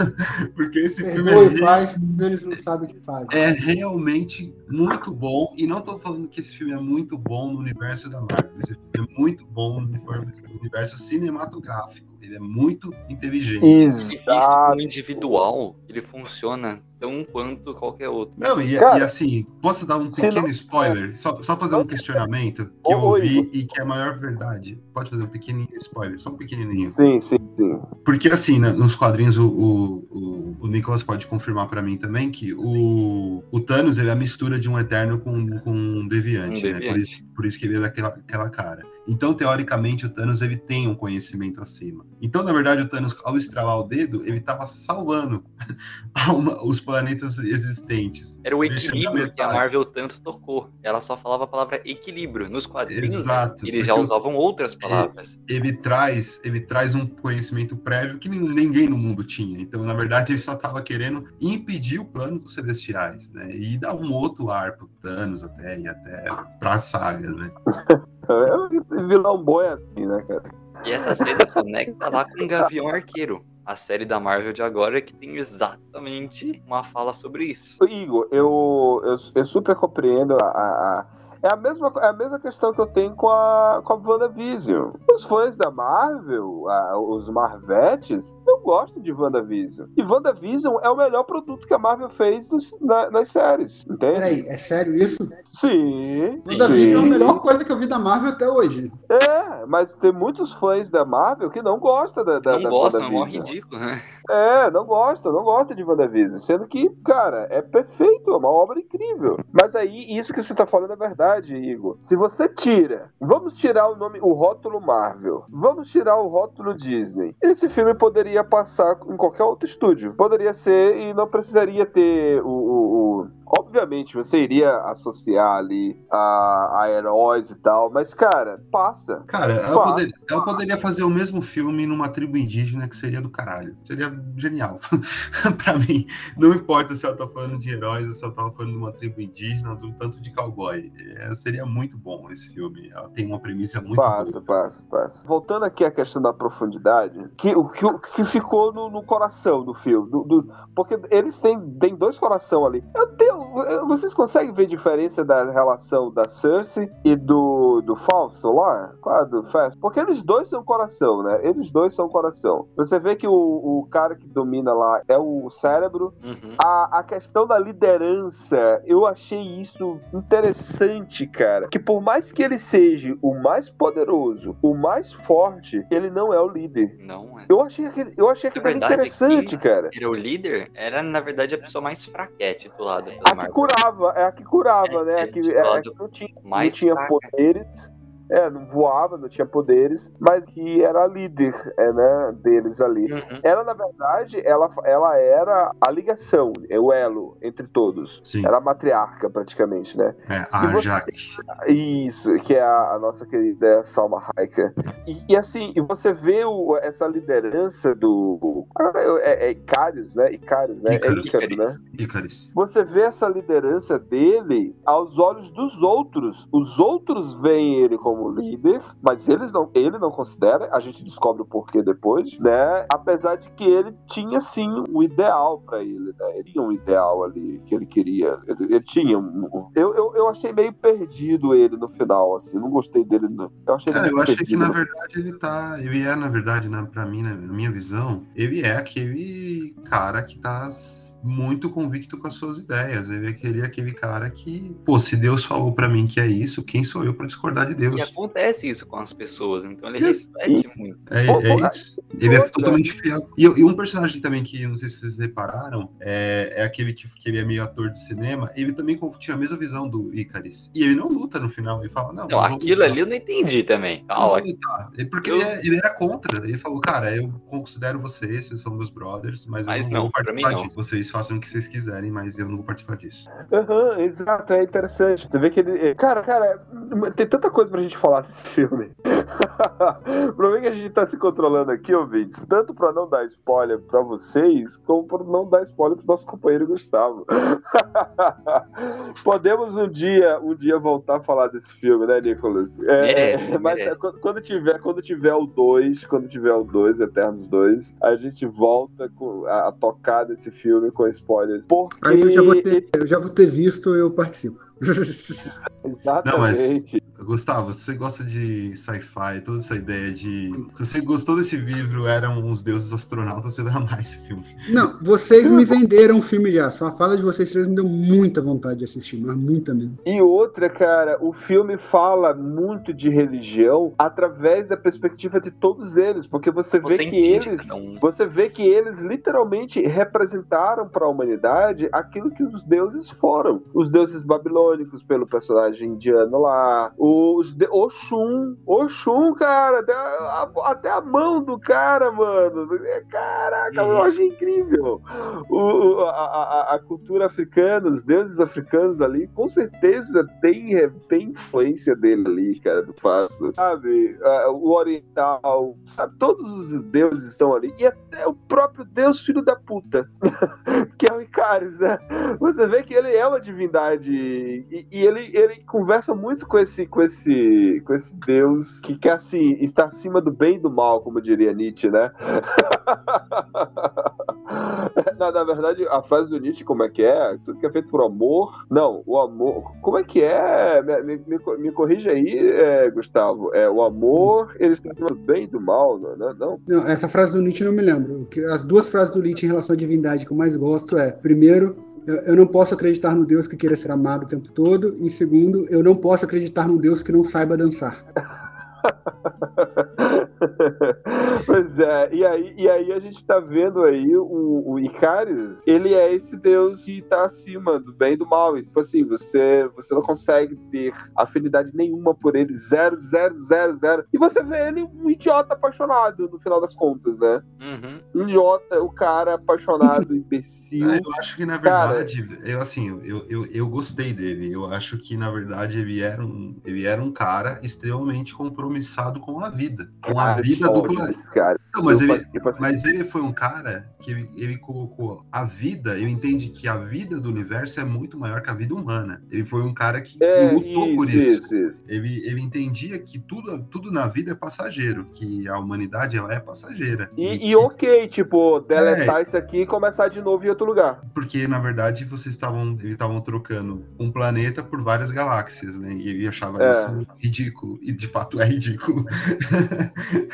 porque esse filme é, re- paz, eles não sabem o que fazem. é realmente muito bom e não tô falando que esse filme é muito bom no universo da Marvel. Esse filme é muito bom no universo cinematográfico. Ele é muito inteligente. E visto como individual, ele funciona tão quanto qualquer outro. Não, e, Cara, e assim, posso dar um pequeno não- spoiler? Só, só fazer um questionamento que eu ouvi e que é a maior verdade. Pode fazer um pequenininho spoiler, só um pequenininho. Sim, sim, sim. Porque assim, né, nos quadrinhos, o, o, o, o Nicolas pode confirmar pra mim também que o, o Thanos ele é a mistura de um Eterno com, com um Deviante, Um né? Por deviante. isso, por isso que ele é daquela aquela cara. Então, teoricamente, o Thanos ele tem um conhecimento acima. Então, na verdade, o Thanos, ao estralar o dedo, ele estava salvando os planetas existentes. Era o equilíbrio que a Marvel tanto tocou. Ela só falava a palavra equilíbrio. Nos quadrinhos, Exato, eles já usavam outras palavras. Ele, ele, traz, ele traz um conhecimento prévio que ninguém no mundo tinha. Então, na verdade, ele só estava querendo impedir o plano dos celestiais, né? E dar um outro ar pro Thanos até e até para a saga, né? É vilão bom é assim, né, cara? E essa cena conecta lá com o Gavião Arqueiro. A série da Marvel de agora que tem exatamente uma fala sobre isso. Igor, eu, eu, eu super compreendo a, a é a mesma, é a mesma questão que eu tenho com a, com a WandaVision. Os fãs da Marvel, a, os Marvetes, não gostam de WandaVision. E WandaVision é o melhor produto que a Marvel fez nos, na, nas séries, entende? Peraí, é sério isso? Sim. WandaVision é a melhor coisa que eu vi da Marvel até hoje. É, mas tem muitos fãs da Marvel que não gostam da, da Não da gostam, é WandaVision. ridículo, né? É, não gosta, não gosta de WandaVision. Sendo que, cara, é perfeito, é uma obra incrível. Mas aí, isso que você tá falando é verdade, Igor. Se você tira, vamos tirar o nome, o rótulo Marvel, vamos tirar o rótulo Disney. Esse filme poderia passar em qualquer outro estúdio. Poderia ser e não precisaria ter o. o, o... Obviamente, você iria associar ali a, a heróis e tal, mas, cara, passa. Cara, Passa. poder- ela poderia fazer o mesmo filme numa tribo indígena que seria do caralho. Seria genial. pra mim, não importa se ela tá falando de heróis ou se ela tá falando de uma tribo indígena, do tanto de cowboy. É, seria muito bom esse filme. Ela tem uma premissa muito Passa, boa. passa, passa. Voltando aqui à questão da profundidade, que, o que, que ficou no, no coração do filme. do- do- porque eles têm, têm dois coração ali. Eu tenho, eu- vocês conseguem ver diferença da relação da Cersei e do, do Fausto lá? Qual é do Fausto? Porque eles dois são coração, né? Eles dois são coração. Você vê que o, o cara que domina lá é o cérebro Uhum. a, a questão da liderança, eu achei isso interessante, cara. Que por mais que ele seja o mais poderoso, o mais forte, ele não é o líder. Não é. Eu achei aquilo, eu achei verdade é interessante, que- cara. Era o líder, era na verdade a pessoa mais fraquete do lado A que curava, é a que curava, É, né? é, A que, de é, a lado que não tinha, não tinha poderes. É, não voava, não tinha poderes, mas que era a líder, é, né, deles ali. Uhum. Ela, na verdade, ela, ela era a ligação, é o elo entre todos. Sim. Era a matriarca, praticamente, né? É, a você- Jaque. Isso, que é a, a nossa querida Salma Hayek. E, e assim, e você vê o- essa liderança do. É, é Icarius, né? Icarius, né? Icarus. É Ícaro, né? Icaris. Você vê essa liderança dele aos olhos dos outros. Os outros veem ele como líder, mas eles não, ele não considera. A gente descobre o porquê depois, né? Apesar de que ele tinha sim o ideal pra ele, né? Ele tinha um ideal ali que ele queria. Ele, ele tinha um. Eu, eu, eu achei meio perdido ele no final, assim. Não gostei dele. Não. Eu achei É, eu achei que na verdade ele tá. Ele é, na verdade, né, pra mim, né, na minha visão, ele é aquele cara que tá muito convicto com as suas ideias. Ele é aquele, aquele cara que, pô, se Deus falou pra mim que é isso, quem sou eu pra discordar de E Deus? acontece isso com as pessoas, então ele Isso. reflete muito. É, Pô, é pô, isso. Ele é totalmente fiel. E, e um personagem também que não sei se vocês repararam é, é aquele que, que ele é meio ator de cinema. Ele também tinha a mesma visão do Icaris. E ele não luta no final. Ele fala, não. Não, vou aquilo lutar. ali eu não entendi também. Não vou Calma. lutar. É Porque Eu- ele, é- ele era contra. Ele falou, cara, eu considero vocês, vocês são meus brothers, mas, Mas eu não, não, vou participar mim não. disso. Vocês façam o que vocês quiserem, mas eu não vou participar disso. Aham, exato, é interessante. Você vê que ele. Cara, cara, tem tanta coisa pra gente falar desse filme. o problema é que a gente tá se controlando aqui, ouvintes, tanto pra não dar spoiler pra vocês, como pra não dar spoiler pro nosso companheiro Gustavo. Podemos um dia, um dia voltar a falar desse filme, né, Nicolas? É, Merece, é, mas merece. quando, tiver, quando tiver o 2, quando tiver o 2, Eternos 2, a gente volta com- a, a tocar desse filme com spoilers. Porque Aí eu já vou ter, esse- eu já vou ter visto, eu participo. Exatamente. Gustavo, se você gosta de sci-fi, toda essa ideia de. Se você gostou desse livro, eram os deuses astronautas, você vai amar esse filme. Não, vocês me venderam o filme já. Só a fala de vocês três me deu muita vontade de assistir, mas muita mesmo. E outra, cara, o filme fala muito de religião através da perspectiva de todos eles, porque você vê Você que entende eles, um. você vê que eles literalmente representaram para a humanidade aquilo que os deuses foram. Os deuses babilônicos pelo personagem indiano lá, o, Os de... Oxum, Oxum, cara, até a, até a mão do cara, mano. Caraca, eu acho incrível. O, a, a- a cultura africana, os deuses africanos ali, com certeza tem, tem influência dele ali, cara, do Fasto. Sabe? O oriental, sabe? Todos os deuses estão ali. E até o próprio deus filho da puta, que é o Icaris, né? Você vê que ele é uma divindade e, e ele, ele conversa muito com esse, com esse, com esse Deus que quer assim está acima do bem e do mal, como diria Nietzsche, né? na, na verdade, a frase do Nietzsche, como é que é? Tudo que é feito por amor. Não, o amor. Como é que é? Me, me, me, co- me corrija aí, é, Gustavo. É, o amor, ele está acima do bem e do mal, não, não, não? Não, essa frase do Nietzsche eu não me lembro. As duas frases do Nietzsche em relação à divindade que eu mais gosto é: primeiro, eu, não posso acreditar no Deus que queira ser amado o tempo todo, e segundo, eu não posso acreditar num Deus que não saiba dançar. pois é, e aí, e aí a gente tá vendo aí o, o Icaris, ele é esse deus que tá acima do bem e do mal. E, tipo assim, você, você não consegue ter afinidade nenhuma por ele, zero, zero, zero, zero. E você vê ele um idiota apaixonado, no final das contas, né? Uhum. Um idiota, o cara apaixonado, imbecil. Ah, eu acho que, na Cara, verdade, eu assim, eu, eu, eu gostei dele. Eu acho que, na verdade, ele era um, ele era um cara extremamente compromissado com a vida. Com a cara, vida do cara. Não, mas, Eu ele, passei- mas ele foi um cara que ele, colocou a vida, eu entendi que a vida do universo é muito maior que a vida humana. Ele foi um cara que É, lutou por isso, isso. isso, isso. Ele, ele entendia que tudo, tudo na vida é passageiro, que a humanidade ela é passageira. E, e ok, tipo, deletar É. isso aqui e começar de novo em outro lugar. Porque, na verdade, vocês estavam eles estavam trocando um planeta por várias galáxias, né? E ele achava É. isso ridículo. E de fato é ridículo.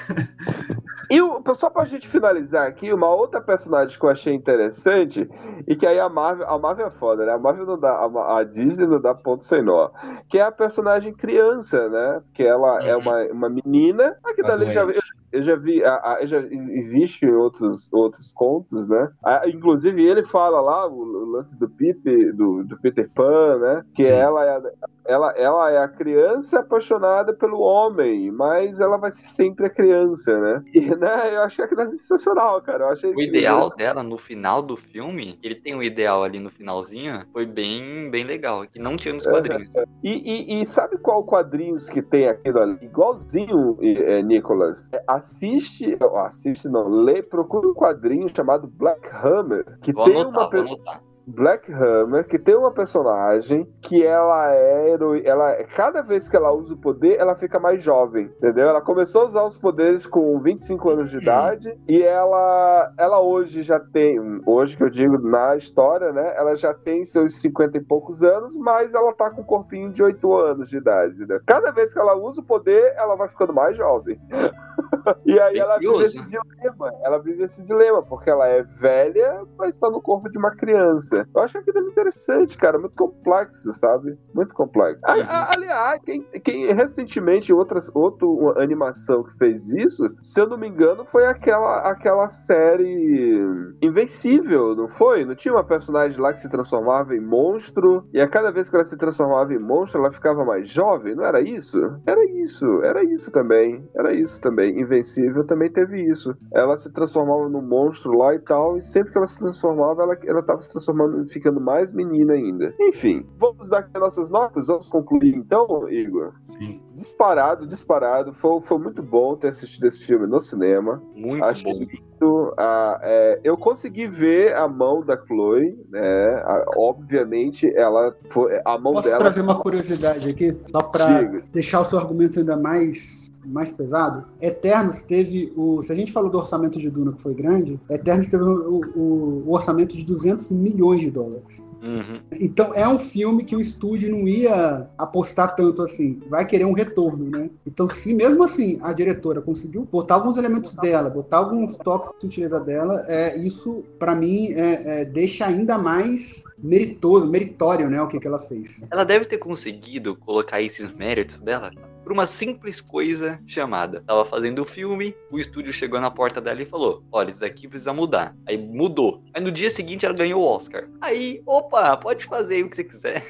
E o- só pra gente finalizar aqui, uma outra personagem que eu achei interessante, e que aí a Marvel, a Marvel é foda, né? A Marvel não dá, a, a Disney não dá ponto sem nó. Que é a personagem criança, né? Que ela é Uhum. uma, uma menina. Aqui dali já, eu, eu já vi, a, a, já existe outros, outros contos, né? A- inclusive ele fala lá o, o lance do Peter, do, do Peter Pan, né? Que Sim. ela é, a, ela, ela é a criança apaixonada pelo homem, mas ela vai ser sempre a criança, né? E né, eu achei aquilo sensacional, cara. Eu achei O ideal dela no final do filme, ele tem um ideal ali no finalzinho, foi bem, bem legal, que não tinha nos quadrinhos. E, e- e sabe qual quadrinhos que tem aquilo ali? Igualzinho, é, Nicolas. É, assiste, ó, assiste não, lê, procura um quadrinho chamado Black Hammer, que Vou tem anotar, uma vou anotar. Black Hammer, que tem uma personagem que ela é heroi- ela cada vez que ela usa o poder, ela fica mais jovem, entendeu? Ela começou a usar os poderes com 25 anos de idade e ela ela hoje já tem, hoje que eu digo na história, né? Ela já tem seus 50 e poucos anos, mas ela tá com um corpinho de 8 anos de idade, né? Cada vez que ela usa o poder, ela vai ficando mais jovem. e aí ela vive esse dilema, ela vive esse dilema, porque ela é velha, mas tá no corpo de uma criança. Eu acho aquilo interessante, cara, muito complexo, sabe? Muito complexo. A- a- aliás, quem, quem recentemente, outras, outra animação que fez isso, se eu não me engano, foi aquela, aquela série Invencível, não foi? Não tinha uma personagem lá que se transformava em monstro, e a cada vez que ela se transformava em monstro, ela ficava mais jovem, não era isso? Era isso, era isso também. Era isso também. Invencível também teve isso. Ela se transformava num monstro lá e tal, e sempre que ela se transformava, ela, ela tava se transformando, ficando mais menina ainda. Enfim, vamos dar aqui as nossas notas? Vamos concluir então, Igor? Sim. Disparado, disparado. Foi, foi muito bom ter assistido esse filme no cinema. Muito Achei bom. lindo. Ah, é, eu consegui ver a mão da Chloe, né? Ah, obviamente, ela foi. A mão Posso dela. trazer uma curiosidade aqui, só para Diga. deixar o seu argumento ainda mais, mais pesado? Eternos teve o. Se a gente falou do orçamento de Duna que foi grande, Eternos teve o, o- o orçamento de 200 milhões de dólares. Uhum. Então é um filme que o estúdio não ia apostar tanto assim, vai querer um retorno, né? Então, se mesmo assim a diretora conseguiu botar alguns elementos dela, botar alguns toques de sutileza dela, é, isso para mim é, é, deixa ainda mais meritoso, meritório, né, o que, que ela fez. Ela deve ter conseguido colocar esses méritos dela por uma simples coisa chamada. Tava fazendo o filme, o estúdio chegou na porta dela e falou: Olha, isso daqui precisa mudar. Aí mudou. Aí no dia seguinte ela ganhou o Oscar. Aí, opa, pode fazer aí o que você quiser.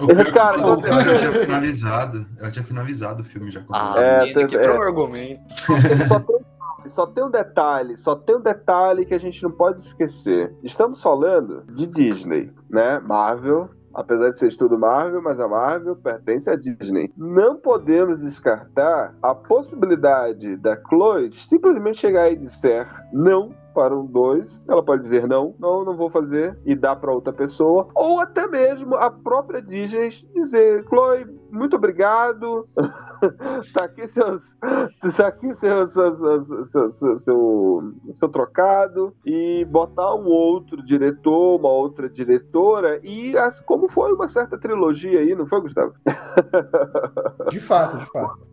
O é Cara, eu, você- eu tinha finalizado. Eu tinha finalizado o filme já. Ah, É, menina, é. quebrou o argumento. Só tem, só tem um detalhe, só tem um detalhe que a gente não pode esquecer. Estamos falando de Disney, né? Marvel. Apesar de ser estudo Marvel, mas a Marvel pertence à Disney. Não podemos descartar a possibilidade da Chloe simplesmente chegar e disser não para um dois, ela pode dizer não, não, não vou fazer e dar para outra pessoa, ou até mesmo a própria Disney dizer, Chloe, muito obrigado, tá aqui seus, tá aqui seu, seu, seu trocado e botar um outro diretor, uma outra diretora e as, como foi uma certa trilogia aí, não foi, Gustavo? De fato, de fato.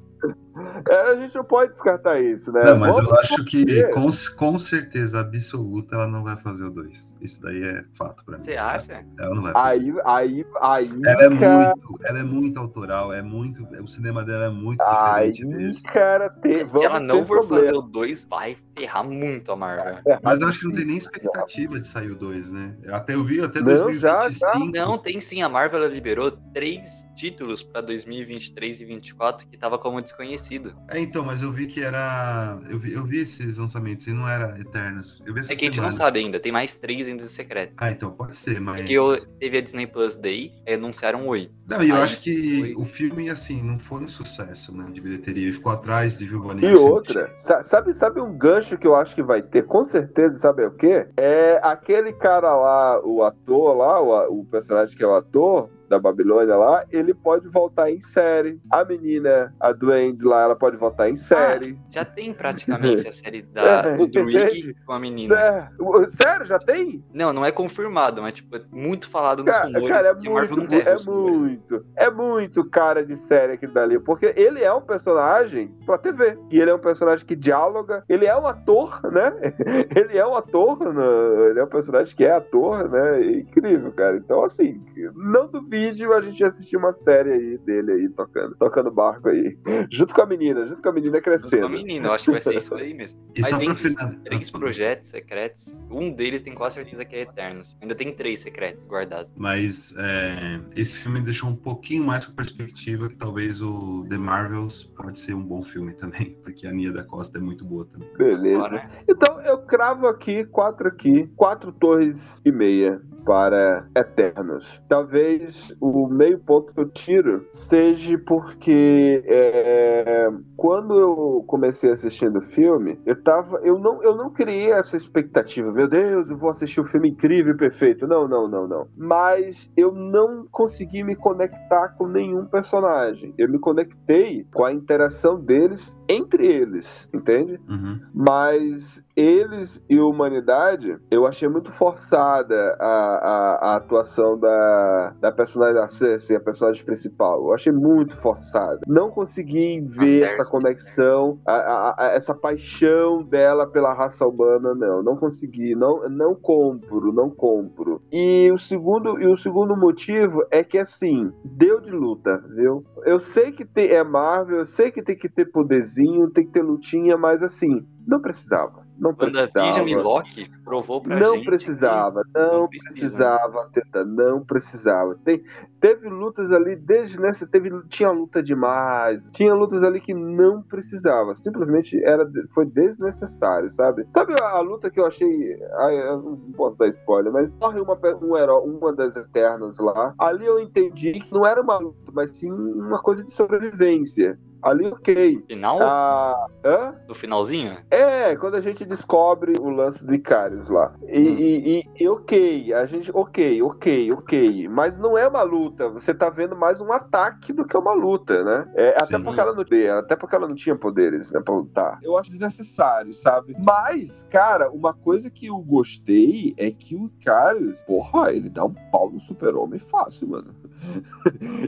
É, a gente não pode descartar isso, né? Não, mas Vamos- eu acho que com, com certeza absoluta ela não vai fazer o 2. Isso daí é fato pra mim. Você acha? Ela não vai fazer. Aí, aí, aí, Ela é cara, muito, ela é muito autoral, é muito, o cinema dela é muito aí, diferente cara, tem, Se ela não for problema. fazer o 2, vai ferrar muito a Marvel. Mas eu acho que não tem nem expectativa de sair o 2, né? Até eu vi até Não, já, 2025. Não, tem sim. A Marvel liberou três títulos pra 2023 e 2024 que tava como desconhecido. É, então, mas eu vi que era. Eu vi, eu vi esses lançamentos e não era Eternos. Eu vi essa É que a gente não semana. sabe ainda. Tem mais três ainda secretos. Ah, então pode ser, mas. Porque eu, teve a Disney Plus Day, anunciaram oito. Não, e eu Aí acho que foi- o filme, assim, não foi um sucesso, né? De bilheteria. Ele ficou atrás de Viúva E outra, sa- sabe, sabe um gancho que eu acho que vai ter, com certeza, sabe o quê? É aquele cara lá, o ator lá, o, o personagem que é o ator da Babilônia lá, ele pode voltar em série. A menina, a Duende lá, ela pode voltar em série. Já tem praticamente a série da, É, do Druig com a menina. É, sério, já tem? Não, não é confirmado, mas tipo, é muito falado nos Cara, rumores. cara, é muito, é muito, é muito cara de série aqui dali, porque ele é um personagem pra TV, e ele é um personagem que dialoga, ele é um ator, né? Ele é um ator, no- ele é um personagem que é ator, né? É incrível, cara. Então, assim, não duvide a gente assistir uma série aí dele aí tocando, tocando barco aí, junto com a menina, junto com a menina Junto com a crescendo. menina, eu acho que vai ser isso aí mesmo. E Mas final- três projetos secretos, um deles tem quase certeza que é Eternos. Ainda tem três secretos guardados. Mas é, esse filme deixou um pouquinho mais com perspectiva que talvez o The Marvels pode ser um bom filme também, porque a Nia da Costa é muito boa também. Beleza. Agora, Então eu cravo aqui quatro aqui, quatro torres e meia para Eternos. Talvez o meio ponto que eu tiro seja porque é, quando eu comecei assistindo o filme, eu tava, eu não, eu não criei essa expectativa. Meu Deus, eu vou assistir um filme incrível e perfeito. Não, não, não, não. Mas eu não consegui me conectar com nenhum personagem. Eu me conectei com a interação deles entre eles, entende? Uhum. Mas eles e a humanidade, eu achei muito forçada a, a, a atuação da, da personagem da Cersei, a personagem principal. Eu achei muito forçada. Não consegui ver essa conexão, a- a- essa paixão dela pela raça humana, não. Não consegui, não, não compro, não compro. E o segundo e o segundo motivo é que assim, deu de luta, viu? Eu sei que tem, é Marvel, eu sei que tem que ter poderzinho, tem que ter lutinha, mas assim, não precisava. Não precisava. E Loki provou pra Não gente. precisava, não, não precisa, precisava, Teta, não precisava. Tem, teve lutas ali, desde nessa, teve, tinha luta demais, tinha lutas ali que não precisava, simplesmente era, foi desnecessário, sabe? Sabe a, a luta que eu achei, eu não posso dar spoiler, mas morre uma, um herói, uma das Eternas lá, ali eu entendi que não era uma luta, mas sim uma coisa de sobrevivência. Ali, ok. Final? Ah, hã? No finalzinho? É, quando a gente descobre o lance do Icarius lá. E, Hum. e- e- ok, a gente. Ok, ok, ok. Mas não é uma luta. Você tá vendo mais um ataque do que uma luta, né? É, até Sim. porque ela não até porque ela não tinha poderes, né, pra lutar. Eu acho desnecessário, sabe? Mas, cara, uma coisa que eu gostei é que o Icarius, porra, ele dá um pau no super-homem fácil, mano.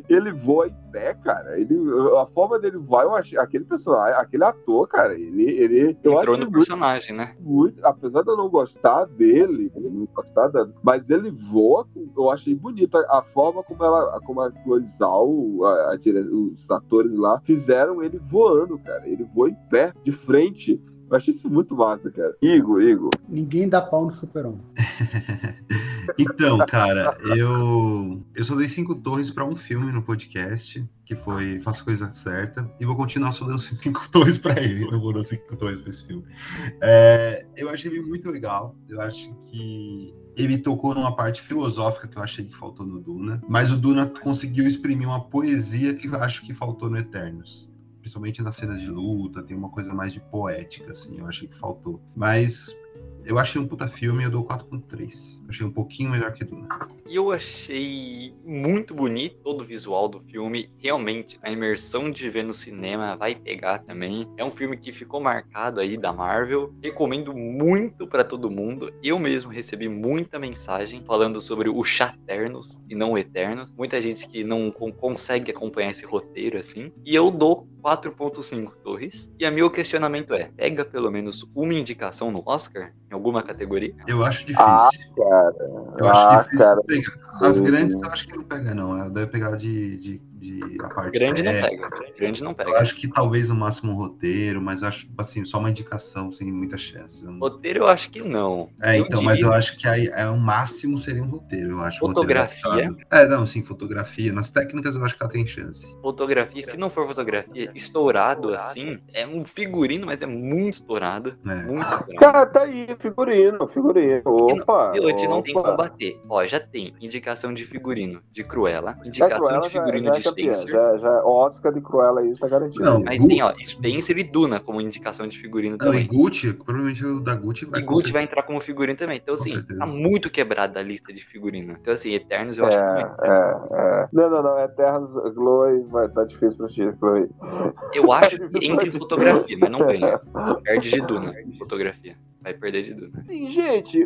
Ele voa em pé, cara. Ele, a forma dele voar, eu achei, aquele personagem, aquele ator, cara, ele, ele eu Entrou acho no muito, personagem, né? muito, apesar de eu não gostar dele, não gostar da- mas ele voa, eu achei bonito a, a forma como ela, como a Chloe Zhao, a- a os atores lá fizeram ele voando, cara. Ele voa em pé, de frente. Eu achei isso muito massa, cara. Igor, Igor. Ninguém dá pau no super-homem. Então, cara, eu eu só dei cinco torres pra um filme no podcast, que foi Faça a Coisa Certa, e vou continuar só dando cinco torres pra ele, não vou dar cinco torres pra esse filme. É, eu achei ele muito legal, eu acho que ele tocou numa parte filosófica que eu achei que faltou no Duna, mas o Duna conseguiu exprimir uma poesia que eu acho que faltou no Eternos. Principalmente nas cenas de luta, tem uma coisa mais de poética, assim, eu achei que faltou. Mas eu achei um puta filme, eu dou 4.3. Achei um pouquinho melhor que Duna. E eu achei muito bonito todo o visual do filme. Realmente, a imersão de ver no cinema vai pegar também. É um filme que ficou marcado aí da Marvel. Recomendo muito pra todo mundo. Eu mesmo recebi muita mensagem falando sobre o Chaternos e não Eternos. Muita gente que não con- consegue acompanhar esse roteiro assim. E eu dou 4.5 torres. E a meu questionamento é: pega pelo menos uma indicação no Oscar? Em alguma categoria? Eu acho difícil. Ah, cara. eu acho ah, difícil cara. pegar. As grandes eu acho que não pega, não. Deve pegar de, de, de a parte Grande não técnica. pega. Grande não Eu pega. acho que talvez no máximo um roteiro, mas acho assim, só uma indicação sem muita chance. Eu não- Roteiro eu acho que não. É, Eu então, mas diria- eu acho que aí é, o máximo seria um roteiro, eu acho. Fotografia? É, não, sim, fotografia. Nas técnicas eu acho que ela tem chance. Fotografia, se não for fotografia, estourado assim, é um figurino, mas é muito estourado. né? Muito estourado. Cara, tá aí, figurino, figurino. Opa! Pilote não tem como bater. Ó, já tem indicação de figurino de Cruella, indicação Cruella de já- figurino já é de campeã. Já, já, Oscar de Cruella aí tá garantido. Não, Mas Gu- tem, ó, Spencer e Duna como indicação de figurino Não, e também. Gucci, provavelmente o da Gucci vai E Gucci vai entrar como figurino também. Então, assim, certeza. tá muito quebrada a lista de figurino. Então, assim, Eternos eu acho que É, vai- é, é. Não, não, não. Eternos, Chloe, vai tá difícil pra ti, Chloe. Eu acho que entre fotografia, mas não ganha. Perde de Duna, fotografia. Vai perder de Duna. Sim, gente,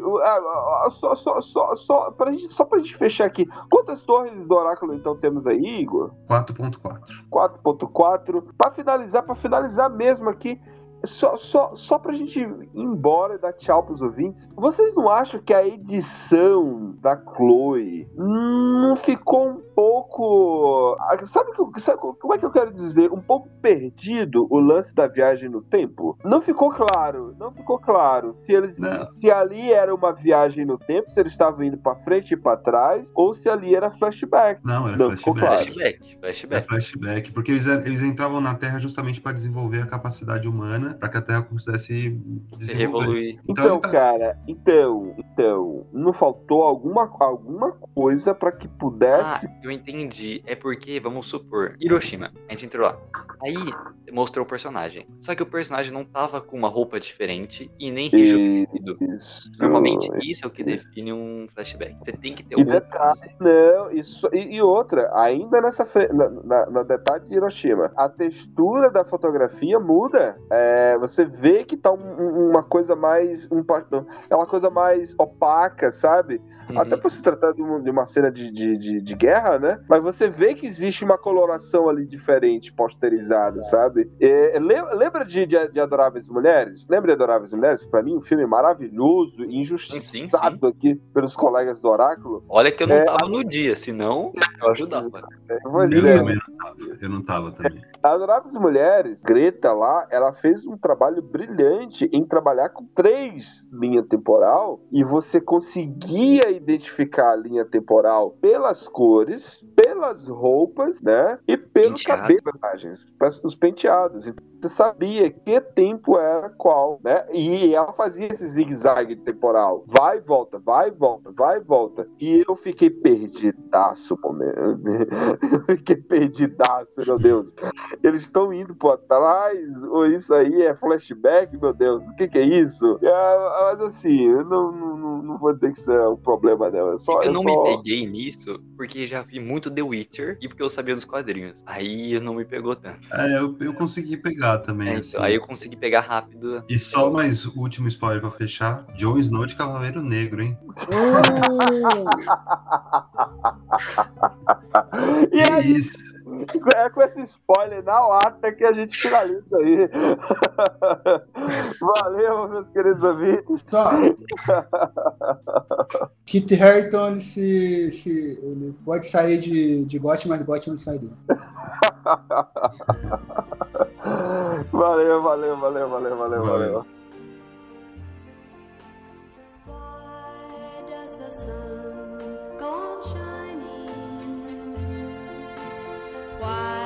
só, só, só, só, pra gente, só pra gente fechar aqui. Quantas torres do Oráculo então temos aí, Igor? 4.4. 4.4. Pra finalizar, pra finalizar mesmo aqui, só, só, só pra gente ir embora e dar tchau pros ouvintes, vocês não acham que a edição da Chloe não ficou um pouco. ah, Sabe, que, sabe como é que eu quero dizer? Um pouco perdido o lance da viagem no tempo? Não ficou claro, não ficou claro se eles Não. se ali era uma viagem no tempo, se eles estavam indo pra frente e pra trás, ou se ali era flashback. Não, era Não, flashback. claro. Flashback, flashback. flashback, porque eles, eles entravam na Terra justamente para desenvolver a capacidade humana, para que a Terra pudesse Se desenvolver. revoluir. Então, tá- cara, então, então, não faltou alguma, alguma coisa pra que Ah, pudesse. Eu entendi. É porque, vamos supor, Hiroshima, a gente entrou lá. Aí mostrou o personagem. Só que o personagem não tava com uma roupa diferente e nem rejuvenescido. Normalmente, isso é o que define um flashback. Você tem que ter algum. detalhe, não, isso, e, e outra, ainda nessa na, na- no detalhe de Hiroshima, a textura da fotografia muda. É, você vê que tá um- um- uma coisa mais. Um, é uma coisa mais opaca, sabe? Uhum. Até por se tratar de uma, de uma cena de, de, de, de guerra, né? Mas você vê que existe uma coloração ali diferente, posterizada, sabe? É, le- lembra de, de, de Adoráveis Mulheres? Lembra de Adoráveis Mulheres? Pra mim, um filme maravilhoso e injustiçado aqui pelos colegas do Oráculo. Olha que eu não É, tava no dia, senão eu ajudava. Pois Eu é, não tava. Eu não tava também. Adoráveis Mulheres, Greta lá, ela fez um trabalho brilhante em trabalhar com três linhas temporal e você conseguia identificar a linha temporal pelas cores, pelas roupas, né? E pelo Penteado. cabelo, os penteados. Então, você sabia que tempo era qual, né? E ela fazia esse zigue-zague temporal. Vai e volta, vai e volta, vai e volta. E eu fiquei perdidaço. Eu fiquei perdidaço, meu Deus. Eles estão indo pra trás, ou isso aí é flashback, meu Deus, o que, que é isso? É, mas assim, eu não, não, não- vou dizer que isso é um problema, não. É só, eu não só... me peguei nisso porque já vi muito The Witcher e porque eu sabia dos quadrinhos. Aí não me pegou tanto. É, eu, eu consegui pegar também. É, assim. então, aí eu consegui pegar rápido. E só mais último spoiler pra fechar: Jon Snow de Cavaleiro Negro, hein? E Que é isso. É com esse spoiler na lata que a gente finaliza aí. Valeu, meus queridos ouvintes. Só. Kit Harington, ele, se, se, ele pode sair de, de Gotti, mas Gotti não sai dele. Valeu, valeu, valeu, valeu, valeu, Valeu. valeu. Why